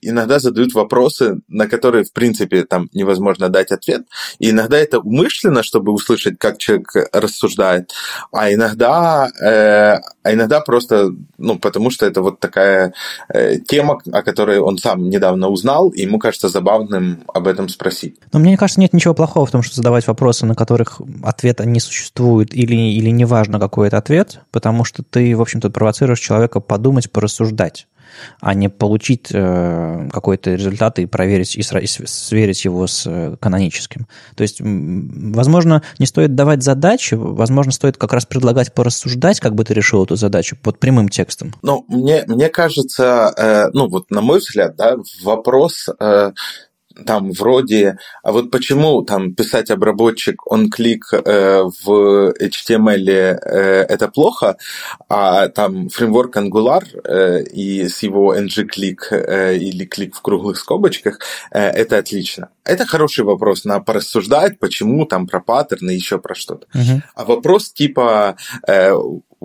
Иногда задают вопросы, на которые, в принципе, там невозможно дать ответ. И иногда это умышленно, чтобы услышать, как человек рассуждает, а иногда, э, а иногда просто, ну, потому что это вот такая э, тема, о которой он сам недавно узнал, и ему кажется забавным об этом спросить. Но мне кажется, нет ничего плохого в том, что задавать вопросы, на которых ответа не существует или, или неважно, какой это ответ, потому что ты, в общем-то, провоцируешь человека подумать, порассуждать а не получить э, какой-то результат и проверить, и, и сверить его с э, каноническим. То есть, возможно, не стоит давать задачи, возможно, стоит как раз предлагать порассуждать, как бы ты решил эту задачу под прямым текстом. Ну, мне, мне кажется, э, ну вот на мой взгляд, да, вопрос э, там вроде, а вот почему там писать обработчик, он клик э, в HTML э, это плохо, а там фреймворк Angular э, и с его ng-клик э, или клик в круглых скобочках э, это отлично. Это хороший вопрос, на порассуждать, почему там про паттерны, еще про что-то. Uh-huh. А вопрос типа э,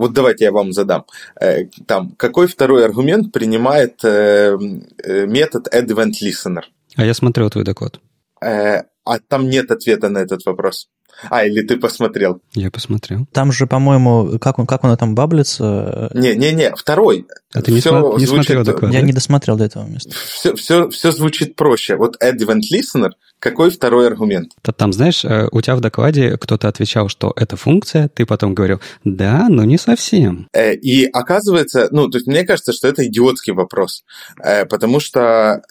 вот давайте я вам задам. Э, там, какой второй аргумент принимает э, э, метод add event listener? А я смотрел твой доклад. Э, а там нет ответа на этот вопрос. А, или ты посмотрел? Я посмотрел. Там же, по-моему, как он, как он там баблится? Не-не-не, второй. А ты не, все сма- не звучит... смотрел доклад? Я не досмотрел до этого места. Все, все, все звучит проще. Вот add event listener – какой второй аргумент? То там, знаешь, э, у тебя в докладе кто-то отвечал, что это функция, ты потом говорил, да, но не совсем. Э, и оказывается, ну, то есть мне кажется, что это идиотский вопрос, э, потому что,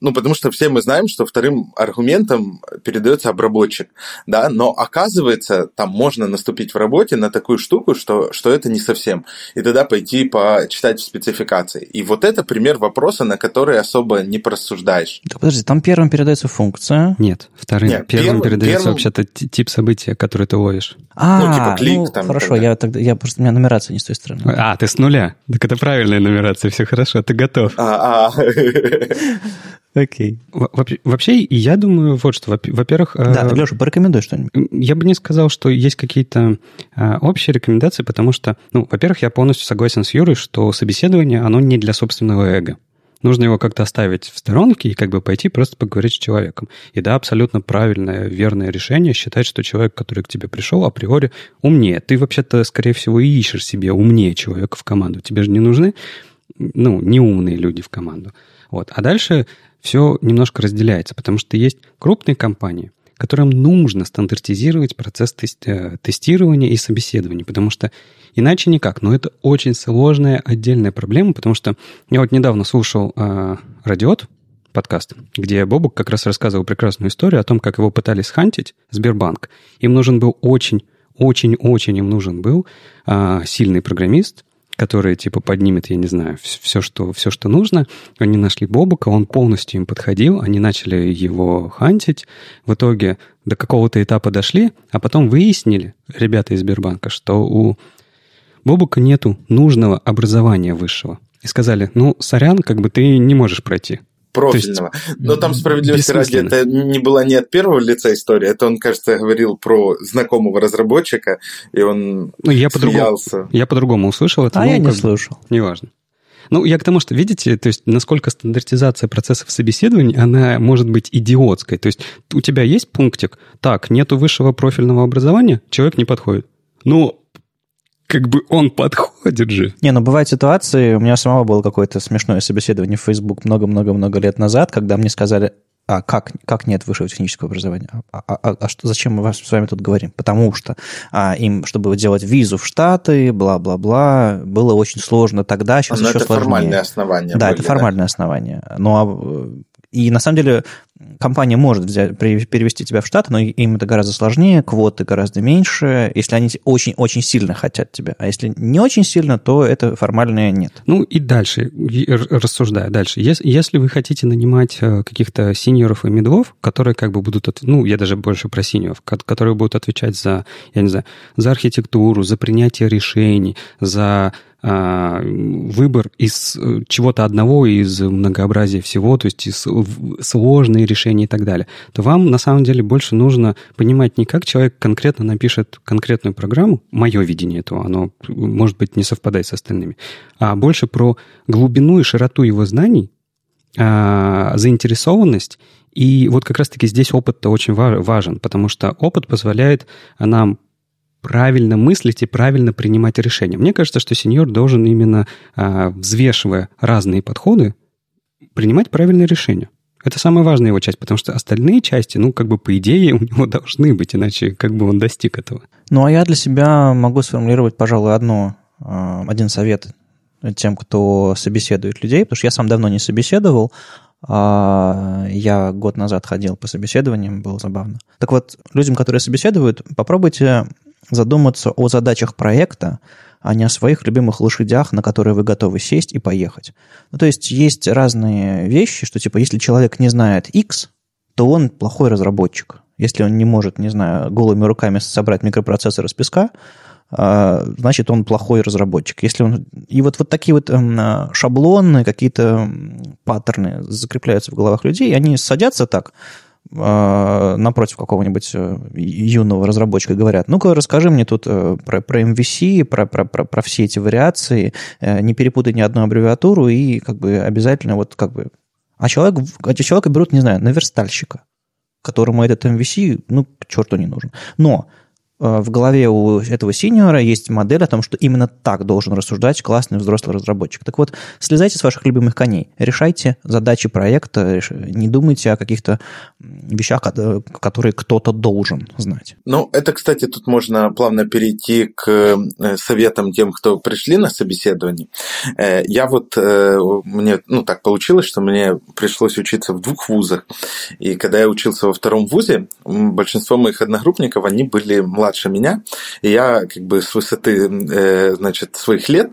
ну, потому что все мы знаем, что вторым аргументом передается обработчик, да, но оказывается, там можно наступить в работе на такую штуку, что, что это не совсем, и тогда пойти почитать в спецификации. И вот это пример вопроса, на который особо не просуждаешь. Да подожди, там первым передается функция, нет, вторым. Нет, первым, первым передается первым... вообще-то тип события, который ты ловишь. А, ну, типа клик ну, там. Хорошо, я тогда, я просто, у меня нумерация не с той стороны. А, ты с нуля. Так это правильная нумерация, все хорошо, ты готов. А, а. Окей. Вообще, я думаю, вот что, во-первых... Э, да, Леша, порекомендуй что-нибудь. Я бы не сказал, что есть какие-то э, общие рекомендации, потому что, ну, во-первых, я полностью согласен с Юрой, что собеседование, оно не для собственного эго. Нужно его как-то оставить в сторонке и как бы пойти просто поговорить с человеком. И да, абсолютно правильное, верное решение считать, что человек, который к тебе пришел, априори умнее. Ты вообще-то, скорее всего, и ищешь себе умнее человека в команду. Тебе же не нужны, ну, неумные люди в команду. Вот. А дальше все немножко разделяется, потому что есть крупные компании, которым нужно стандартизировать процесс э, тестирования и собеседования, потому что Иначе никак. Но это очень сложная отдельная проблема, потому что я вот недавно слушал э, Радиот, подкаст, где Бобук как раз рассказывал прекрасную историю о том, как его пытались хантить Сбербанк. Им нужен был очень, очень, очень им нужен был э, сильный программист, который типа поднимет, я не знаю, все что, все, что нужно. Они нашли Бобука, он полностью им подходил, они начали его хантить. В итоге до какого-то этапа дошли, а потом выяснили, ребята из Сбербанка, что у Бобука нету нужного образования высшего. И сказали, ну, сорян, как бы ты не можешь пройти. Профильного. Есть, Но там справедливости ради, это не была не от первого лица история, это он, кажется, говорил про знакомого разработчика, и он ну, я смеялся. По я по-другому услышал это. А ну, я не слышал. Неважно. Ну, я к тому, что, видите, то есть насколько стандартизация процессов собеседования, она может быть идиотской. То есть у тебя есть пунктик, так, нету высшего профильного образования, человек не подходит. Ну, как бы он подходит же. Не, ну бывают ситуации, у меня самого было какое-то смешное собеседование в Facebook много-много-много лет назад, когда мне сказали, а как, как нет высшего технического образования? А, а, а, а что, зачем мы вас, с вами тут говорим? Потому что а, им, чтобы делать визу в Штаты, бла-бла-бла, было очень сложно тогда, сейчас Но еще это сложнее. формальное основание. Да, были, это формальное да? основание. Но а, и на самом деле компания может взять, перевести тебя в штат, но им это гораздо сложнее, квоты гораздо меньше, если они очень-очень сильно хотят тебя. А если не очень сильно, то это формальное нет. Ну и дальше, рассуждая дальше. Если, если вы хотите нанимать э, каких-то синьоров и медлов, которые как бы будут, ну, я даже больше про синьоров, которые будут отвечать за, я не знаю, за архитектуру, за принятие решений, за выбор из э, чего-то одного, из многообразия всего, то есть из сложные решения и так далее, то вам на самом деле больше нужно понимать не как человек конкретно напишет конкретную программу, мое видение этого, оно может быть не совпадает с остальными, а больше про глубину и широту его знаний, заинтересованность. И вот как раз-таки здесь опыт-то очень важен, потому что опыт позволяет нам правильно мыслить и правильно принимать решения. Мне кажется, что сеньор должен именно, взвешивая разные подходы, принимать правильные решения. Это самая важная его часть, потому что остальные части, ну, как бы по идее у него должны быть, иначе как бы он достиг этого. Ну, а я для себя могу сформулировать, пожалуй, одно, а, один совет тем, кто собеседует людей, потому что я сам давно не собеседовал, а, я год назад ходил по собеседованиям, было забавно. Так вот, людям, которые собеседуют, попробуйте задуматься о задачах проекта, а не о своих любимых лошадях, на которые вы готовы сесть и поехать. Ну, то есть есть разные вещи, что типа если человек не знает X, то он плохой разработчик. Если он не может, не знаю, голыми руками собрать микропроцессор из песка, а, значит, он плохой разработчик. Если он... И вот, вот такие вот эм, шаблоны, какие-то паттерны закрепляются в головах людей, они садятся так, а, напротив какого-нибудь э, юного разработчика говорят, ну-ка расскажи мне тут э, про, про MVC, про, про, про, про все эти вариации, э, не перепутай ни одну аббревиатуру и как бы обязательно вот как бы... А человек, эти человека берут, не знаю, наверстальщика, которому этот MVC, ну, к черту не нужен. Но в голове у этого синьора есть модель о том, что именно так должен рассуждать классный взрослый разработчик. Так вот, слезайте с ваших любимых коней, решайте задачи проекта, не думайте о каких-то вещах, которые кто-то должен знать. Ну, это, кстати, тут можно плавно перейти к э, советам тем, кто пришли на собеседование. Э, я вот, мне, ну, так получилось, что мне пришлось учиться в двух вузах. И когда я учился во втором вузе, большинство моих одногруппников, они были младше меня, и я как бы с высоты, э, значит, своих лет,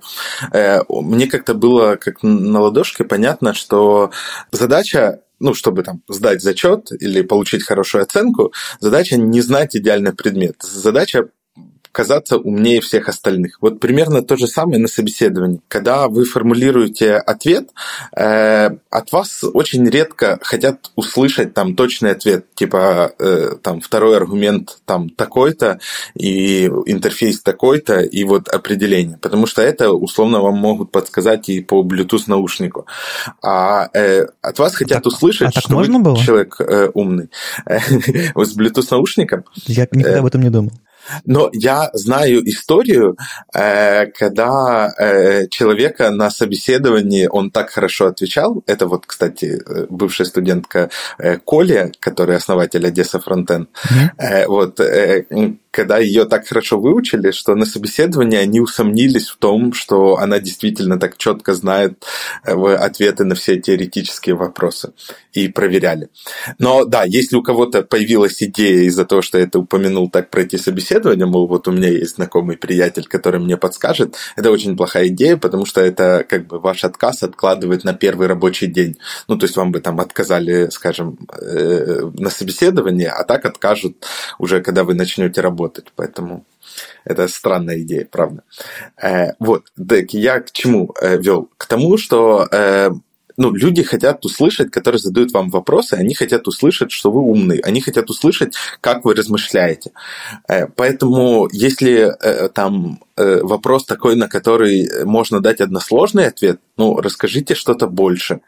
э, мне как-то было как на ладошке понятно, что задача ну, чтобы там сдать зачет или получить хорошую оценку, задача не знать идеальный предмет. Задача казаться умнее всех остальных. Вот примерно то же самое на собеседовании. Когда вы формулируете ответ, э, от вас очень редко хотят услышать там точный ответ, типа э, там второй аргумент там такой-то и интерфейс такой-то и вот определение, потому что это условно вам могут подсказать и по Bluetooth наушнику. А э, от вас хотят так, услышать, а что можно вы было? человек э, умный. Вот с Bluetooth наушником. Я никогда об этом не думал. Но я знаю историю, э, когда э, человека на собеседовании он так хорошо отвечал. Это вот, кстати, э, бывшая студентка Коля, которая основатель Одесса Фронтен. Mm-hmm. Вот когда ее так хорошо выучили, что на собеседовании они усомнились в том, что она действительно так четко знает э, ответы на все теоретические вопросы и проверяли. Но да, если у кого-то появилась идея из-за того, что я это упомянул, так пройти собеседование, мол, вот у меня есть знакомый приятель, который мне подскажет, это очень плохая идея, потому что это как бы ваш отказ откладывает на первый рабочий день. Ну, то есть вам бы там отказали, скажем, э, на собеседовании, а так откажут уже, когда вы начнете работать работать, поэтому это странная идея, правда. Э, вот, так я к чему э, вел? К тому, что э, ну, люди хотят услышать, которые задают вам вопросы, они хотят услышать, что вы умный, они хотят услышать, как вы размышляете. Э, поэтому, если э, там э, вопрос такой, на который можно дать односложный ответ, ну, расскажите что-то больше.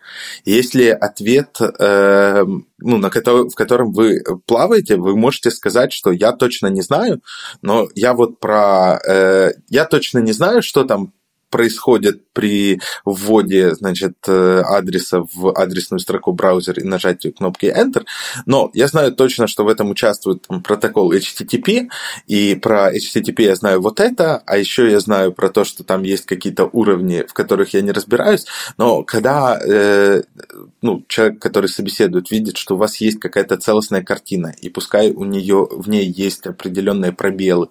Если ответ, ну, на который, в котором вы плаваете, вы можете сказать, что я точно не знаю, но я вот про... Я точно не знаю, что там происходит при вводе значит, э, адреса в адресную строку браузера и нажатии кнопки Enter. Но я знаю точно, что в этом участвует протокол HTTP, и про HTTP я знаю вот это, а еще я знаю про то, что там есть какие-то уровни, в которых я не разбираюсь. Но когда э, ну, человек, который собеседует, видит, что у вас есть какая-то целостная картина, и пускай у нее в ней есть определенные пробелы,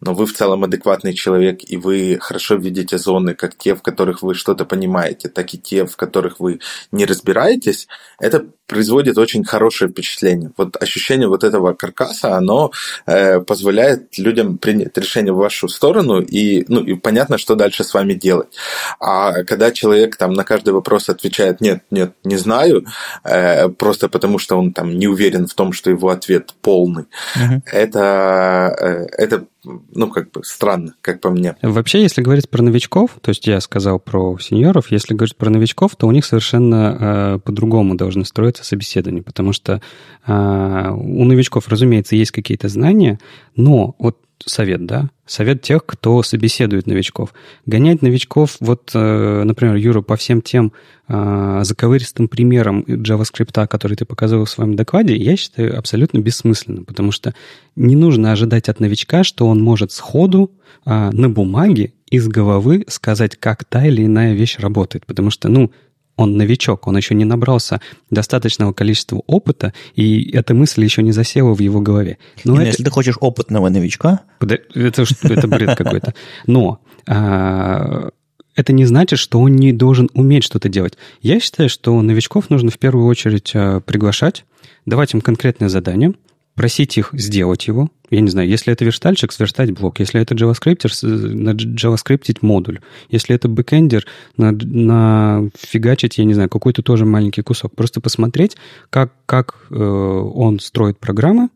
но вы в целом адекватный человек, и вы хорошо видите зоны, зоны, как те, в которых вы что-то понимаете, так и те, в которых вы не разбираетесь, это производит очень хорошее впечатление. Вот ощущение вот этого каркаса, оно э, позволяет людям принять решение в вашу сторону, и, ну, и понятно, что дальше с вами делать. А когда человек там на каждый вопрос отвечает «нет, нет, не знаю», э, просто потому что он там не уверен в том, что его ответ полный, угу. это, э, это ну, как бы странно, как по мне. Вообще, если говорить про новичков, то есть я сказал про сеньоров, если говорить про новичков, то у них совершенно э, по-другому должны строиться собеседования, потому что э, у новичков, разумеется, есть какие-то знания, но вот совет, да, совет тех, кто собеседует новичков. Гонять новичков, вот, э, например, Юра, по всем тем э, заковыристым примерам JavaScript, который ты показывал в своем докладе, я считаю абсолютно бессмысленно, потому что не нужно ожидать от новичка, что он может сходу э, на бумаге из головы сказать, как та или иная вещь работает, потому что, ну, он новичок, он еще не набрался достаточного количества опыта, и эта мысль еще не засела в его голове. Но это... Если ты хочешь опытного новичка... Это, это бред какой-то. Но а, это не значит, что он не должен уметь что-то делать. Я считаю, что новичков нужно в первую очередь а, приглашать, давать им конкретное задание, просить их сделать его. Я не знаю, если это верстальщик, сверстать блок. Если это JavaScript, JavaScript модуль. Если это бэкэндер, на, на фигачить, я не знаю, какой-то тоже маленький кусок. Просто посмотреть, как, как э, он строит программы,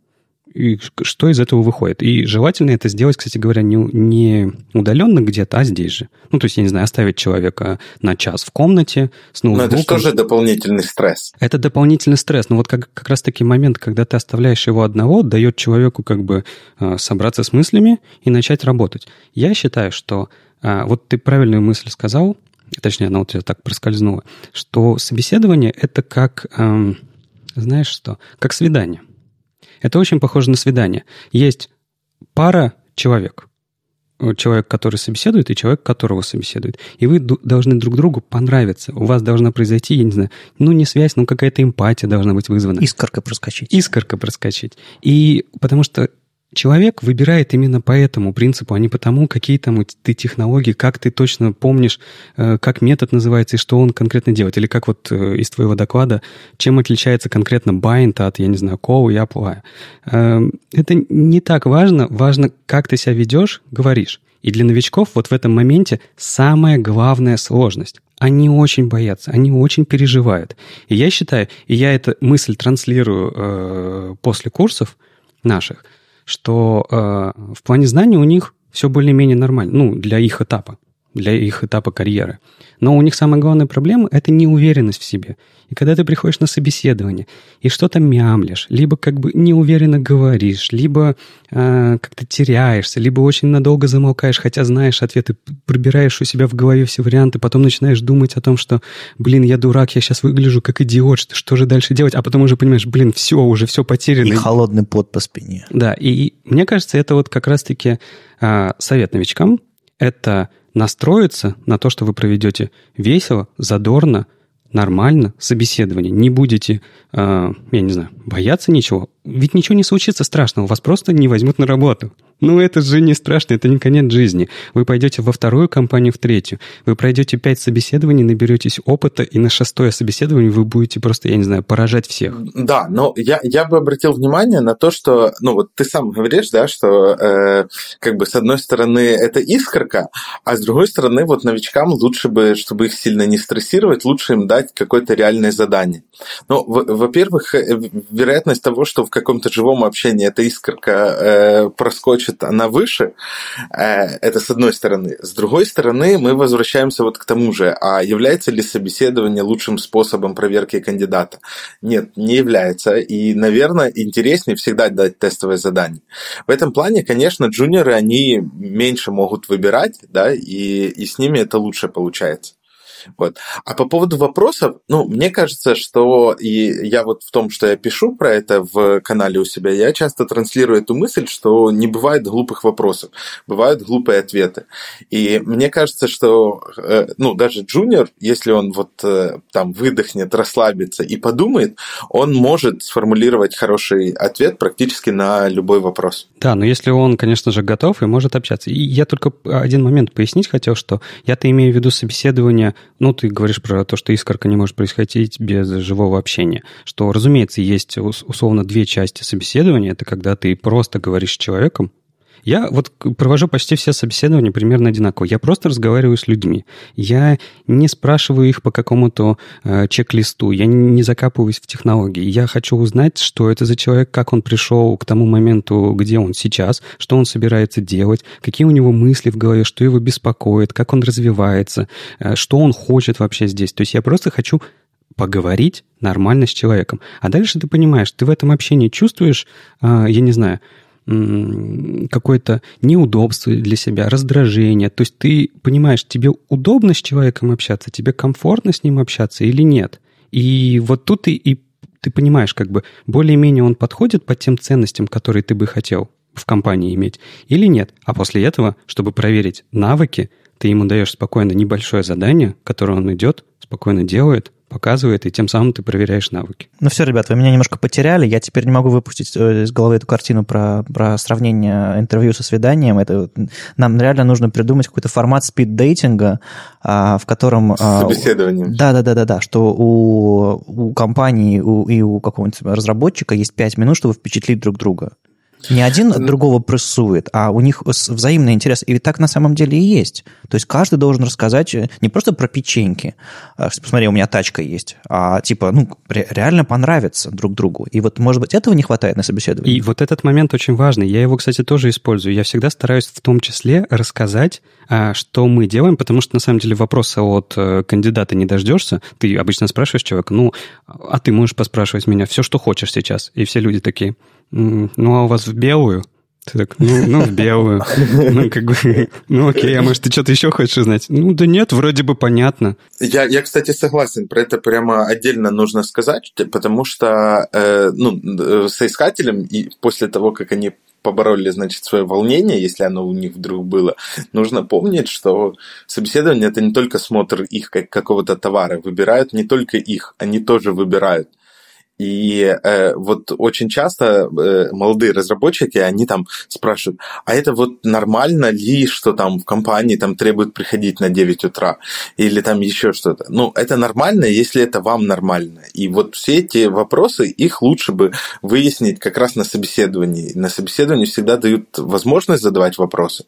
и что из этого выходит. И желательно это сделать, кстати говоря, не, не удаленно где-то, а здесь же. Ну, то есть, я не знаю, оставить человека на час в комнате с ноутбуком. Но это что же дополнительный стресс? Это дополнительный стресс. Но вот как, как раз-таки момент, когда ты оставляешь его одного, дает человеку как бы э, собраться с мыслями и начать работать. Я считаю, что э, вот ты правильную мысль сказал, точнее, она вот тебя так проскользнула, что собеседование — это как, эм, знаешь что, как свидание. Это очень похоже на свидание. Есть пара человек. Человек, который собеседует, и человек, которого собеседует. И вы должны друг другу понравиться. У вас должна произойти, я не знаю, ну не связь, но какая-то эмпатия должна быть вызвана. Искорка проскочить. Искорка проскочить. И потому что Человек выбирает именно по этому принципу, а не потому, какие там ты технологии, как ты точно помнишь, э, как метод называется и что он конкретно делает. Или как вот э, из твоего доклада, чем отличается конкретно bind от, я не знаю, call и apply. Эм, это не так важно. Важно, как ты себя ведешь, говоришь. И для новичков вот в этом моменте самая главная сложность. Они очень боятся, они очень переживают. И я считаю, и я эту мысль транслирую э, после курсов наших – что э, в плане знаний у них все более-менее нормально, ну, для их этапа, для их этапа карьеры. Но у них самая главная проблема – это неуверенность в себе. И когда ты приходишь на собеседование и что-то мямлишь, либо как бы неуверенно говоришь, либо э, как-то теряешься, либо очень надолго замолкаешь, хотя знаешь ответы, пробираешь у себя в голове все варианты, потом начинаешь думать о том, что, блин, я дурак, я сейчас выгляжу как идиот, что, что же дальше делать, а потом уже понимаешь, блин, все, уже все потеряно. И холодный пот по спине. Да, и, и мне кажется, это вот как раз-таки э, совет новичкам, это настроиться на то, что вы проведете весело, задорно, нормально собеседование. Не будете, э, я не знаю, бояться ничего. Ведь ничего не случится страшного, вас просто не возьмут на работу. Ну, это же не страшно, это не конец жизни. Вы пойдете во вторую компанию, в третью. Вы пройдете пять собеседований, наберетесь опыта, и на шестое собеседование вы будете просто, я не знаю, поражать всех. Да, но я, я бы обратил внимание на то, что, ну, вот ты сам говоришь, да, что э, как бы с одной стороны это искорка, а с другой стороны вот новичкам лучше бы, чтобы их сильно не стрессировать, лучше им дать какое-то реальное задание. Ну, во-первых, э, вероятность того, что в каком-то живом общении эта искорка э, проскочит значит, она выше. Э, это с одной стороны. С другой стороны, мы возвращаемся вот к тому же. А является ли собеседование лучшим способом проверки кандидата? Нет, не является. И, наверное, интереснее всегда дать тестовое задание. В этом плане, конечно, джуниоры, они меньше могут выбирать, да, и, и с ними это лучше получается. Вот. А по поводу вопросов, ну, мне кажется, что и я вот в том, что я пишу про это в канале у себя, я часто транслирую эту мысль, что не бывает глупых вопросов, бывают глупые ответы. И мне кажется, что, э, ну, даже джуниор, если он вот э, там выдохнет, расслабится и подумает, он может сформулировать хороший ответ практически на любой вопрос. Да, но если он, конечно же, готов и может общаться. И я только один момент пояснить хотел, что я-то имею в виду собеседование ну, ты говоришь про то, что искорка не может происходить без живого общения, что, разумеется, есть условно две части собеседования. Это когда ты просто говоришь с человеком, я вот провожу почти все собеседования примерно одинаково. Я просто разговариваю с людьми. Я не спрашиваю их по какому-то э, чек-листу. Я не закапываюсь в технологии. Я хочу узнать, что это за человек, как он пришел к тому моменту, где он сейчас, что он собирается делать, какие у него мысли в голове, что его беспокоит, как он развивается, э, что он хочет вообще здесь. То есть я просто хочу поговорить нормально с человеком. А дальше ты понимаешь, ты в этом общении чувствуешь, э, я не знаю, какое-то неудобство для себя, раздражение. То есть ты понимаешь, тебе удобно с человеком общаться, тебе комфортно с ним общаться или нет. И вот тут ты, и ты понимаешь, как бы более-менее он подходит по тем ценностям, которые ты бы хотел в компании иметь, или нет. А после этого, чтобы проверить навыки, ты ему даешь спокойно небольшое задание, которое он идет, спокойно делает, показывает, и тем самым ты проверяешь навыки. Ну все, ребят, вы меня немножко потеряли. Я теперь не могу выпустить э, из головы эту картину про, про сравнение интервью со свиданием. Это, нам реально нужно придумать какой-то формат спид-дейтинга, а, в котором... А, Собеседование. Да-да-да-да, что у, у компании у, и у какого-нибудь разработчика есть 5 минут, чтобы впечатлить друг друга. Не один другого прессует, а у них взаимный интерес. И так на самом деле и есть. То есть каждый должен рассказать э, не просто про печеньки, а, посмотри, у меня тачка есть, а типа, ну, реально понравится друг другу. И вот, может быть, этого не хватает на собеседовании. И вот этот момент очень важный. Я его, кстати, тоже использую. Я всегда стараюсь в том числе рассказать, а, что мы делаем, потому что, на самом деле, вопроса от э, кандидата не дождешься. Ты обычно спрашиваешь человека, ну, а ты можешь поспрашивать меня все, что хочешь сейчас. И все люди такие, ну, а у вас в белую? Ты так, ну, ну в белую. Ну, как бы, ну, окей, а может, ты что-то еще хочешь узнать? Ну, да нет, вроде бы понятно. Я, я кстати, согласен, про это прямо отдельно нужно сказать, потому что, э, ну, э, соискателям, и после того, как они побороли, значит, свое волнение, если оно у них вдруг было, нужно помнить, что собеседование – это не только смотр их как какого-то товара, выбирают не только их, они тоже выбирают. И э, вот очень часто э, молодые разработчики, они там спрашивают, а это вот нормально ли, что там в компании там требуют приходить на 9 утра или там еще что-то. Ну, это нормально, если это вам нормально. И вот все эти вопросы, их лучше бы выяснить как раз на собеседовании. На собеседовании всегда дают возможность задавать вопросы.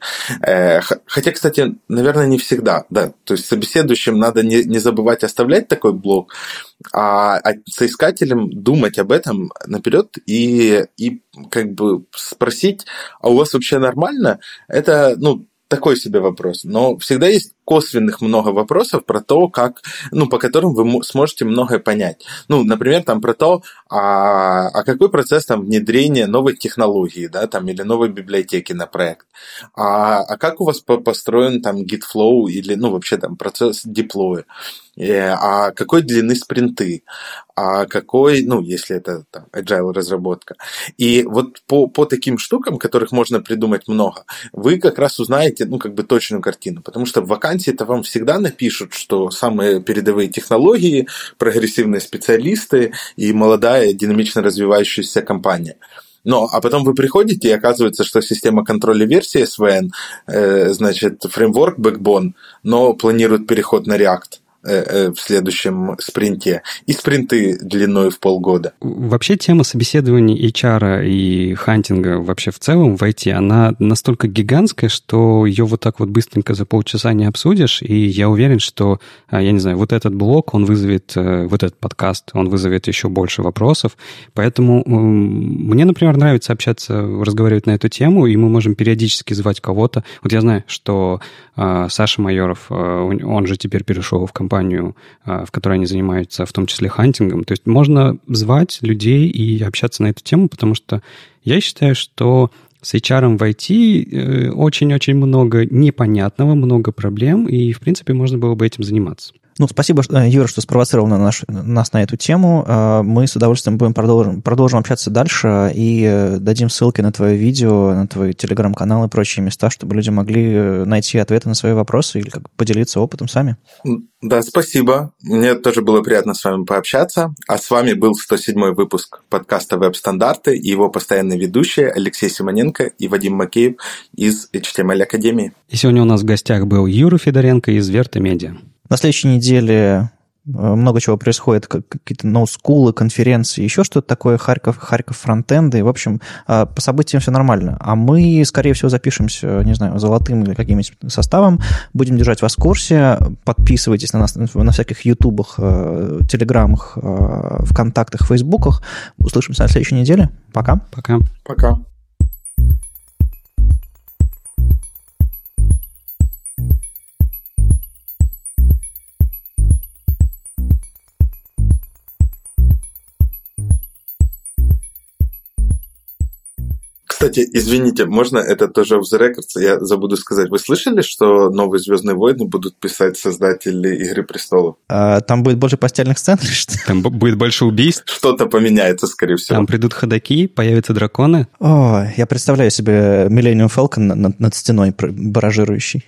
Э, хотя, кстати, наверное, не всегда, да. То есть собеседующим надо не, не забывать оставлять такой блок, а, а соискателям думать об этом наперед и, и как бы спросить, а у вас вообще нормально? Это, ну, такой себе вопрос. Но всегда есть косвенных много вопросов про то, как, ну, по которым вы сможете многое понять. Ну, например, там про то, а, а какой процесс там внедрения новой технологии, да, там, или новой библиотеки на проект. А, а как у вас построен там GitFlow или, ну, вообще там процесс деплоя. Э, а какой длины спринты, а какой, ну, если это там, agile разработка. И вот по, по таким штукам, которых можно придумать много, вы как раз узнаете, ну, как бы точную картину, потому что в вакансии это вам всегда напишут, что самые передовые технологии, прогрессивные специалисты и молодая, динамично развивающаяся компания. Но, а потом вы приходите, и оказывается, что система контроля версии SVN, э, значит, фреймворк Backbone, но планирует переход на React. Э, э, в следующем спринте и спринты длиной в полгода. Вообще тема собеседований HR и хантинга вообще в целом в IT, она настолько гигантская, что ее вот так вот быстренько за полчаса не обсудишь, и я уверен, что, а, я не знаю, вот этот блок, он вызовет, э, вот этот подкаст, он вызовет еще больше вопросов, поэтому мне, например, нравится общаться, разговаривать на эту тему, и мы можем периодически звать кого-то. Вот я знаю, что Саша Майоров, он же теперь перешел в компанию компанию, а, в которой они занимаются, в том числе хантингом. То есть можно звать людей и общаться на эту тему, потому что я считаю, что с HR в IT э, очень-очень много непонятного, много проблем, и, в принципе, можно было бы этим заниматься. Ну, спасибо, э, Юра, что спровоцировал на наш, нас на эту тему. Э, мы с удовольствием будем продолжим, продолжим общаться дальше и э, дадим ссылки на твое видео, на твой телеграм-канал и прочие места, чтобы люди могли найти ответы на свои вопросы или как поделиться опытом сами. Да, спасибо. Мне тоже было приятно с вами пообщаться. А с вами был 107 выпуск подкаста «Веб-стандарты» и его постоянные ведущие Алексей Симоненко и Вадим Макеев из HTML Академии. И сегодня у нас в гостях был Юра Федоренко из Верта Медиа. На следующей неделе Э, много чего происходит, какие-то ноускулы, конференции, еще что-то такое, Харьков, Харьков фронтенды. В общем, а, по событиям все нормально. А мы, скорее всего, запишемся, не знаю, золотым или каким-нибудь составом. Будем держать вас в курсе. Подписывайтесь на нас на всяких ютубах, э, телеграмах, э, вконтактах, фейсбуках. Услышимся на следующей неделе. Пока. Пока. Пока. Кстати, извините, можно это тоже в the records, я забуду сказать. Вы слышали, что новые «Звездные войны» будут писать создатели «Игры престолов»? А, там будет больше постельных сцен? Там будет больше убийств? Что-то поменяется, скорее всего. Там придут ходаки, появятся драконы. О, я представляю себе Millennium Falcon над, над стеной баражирующий.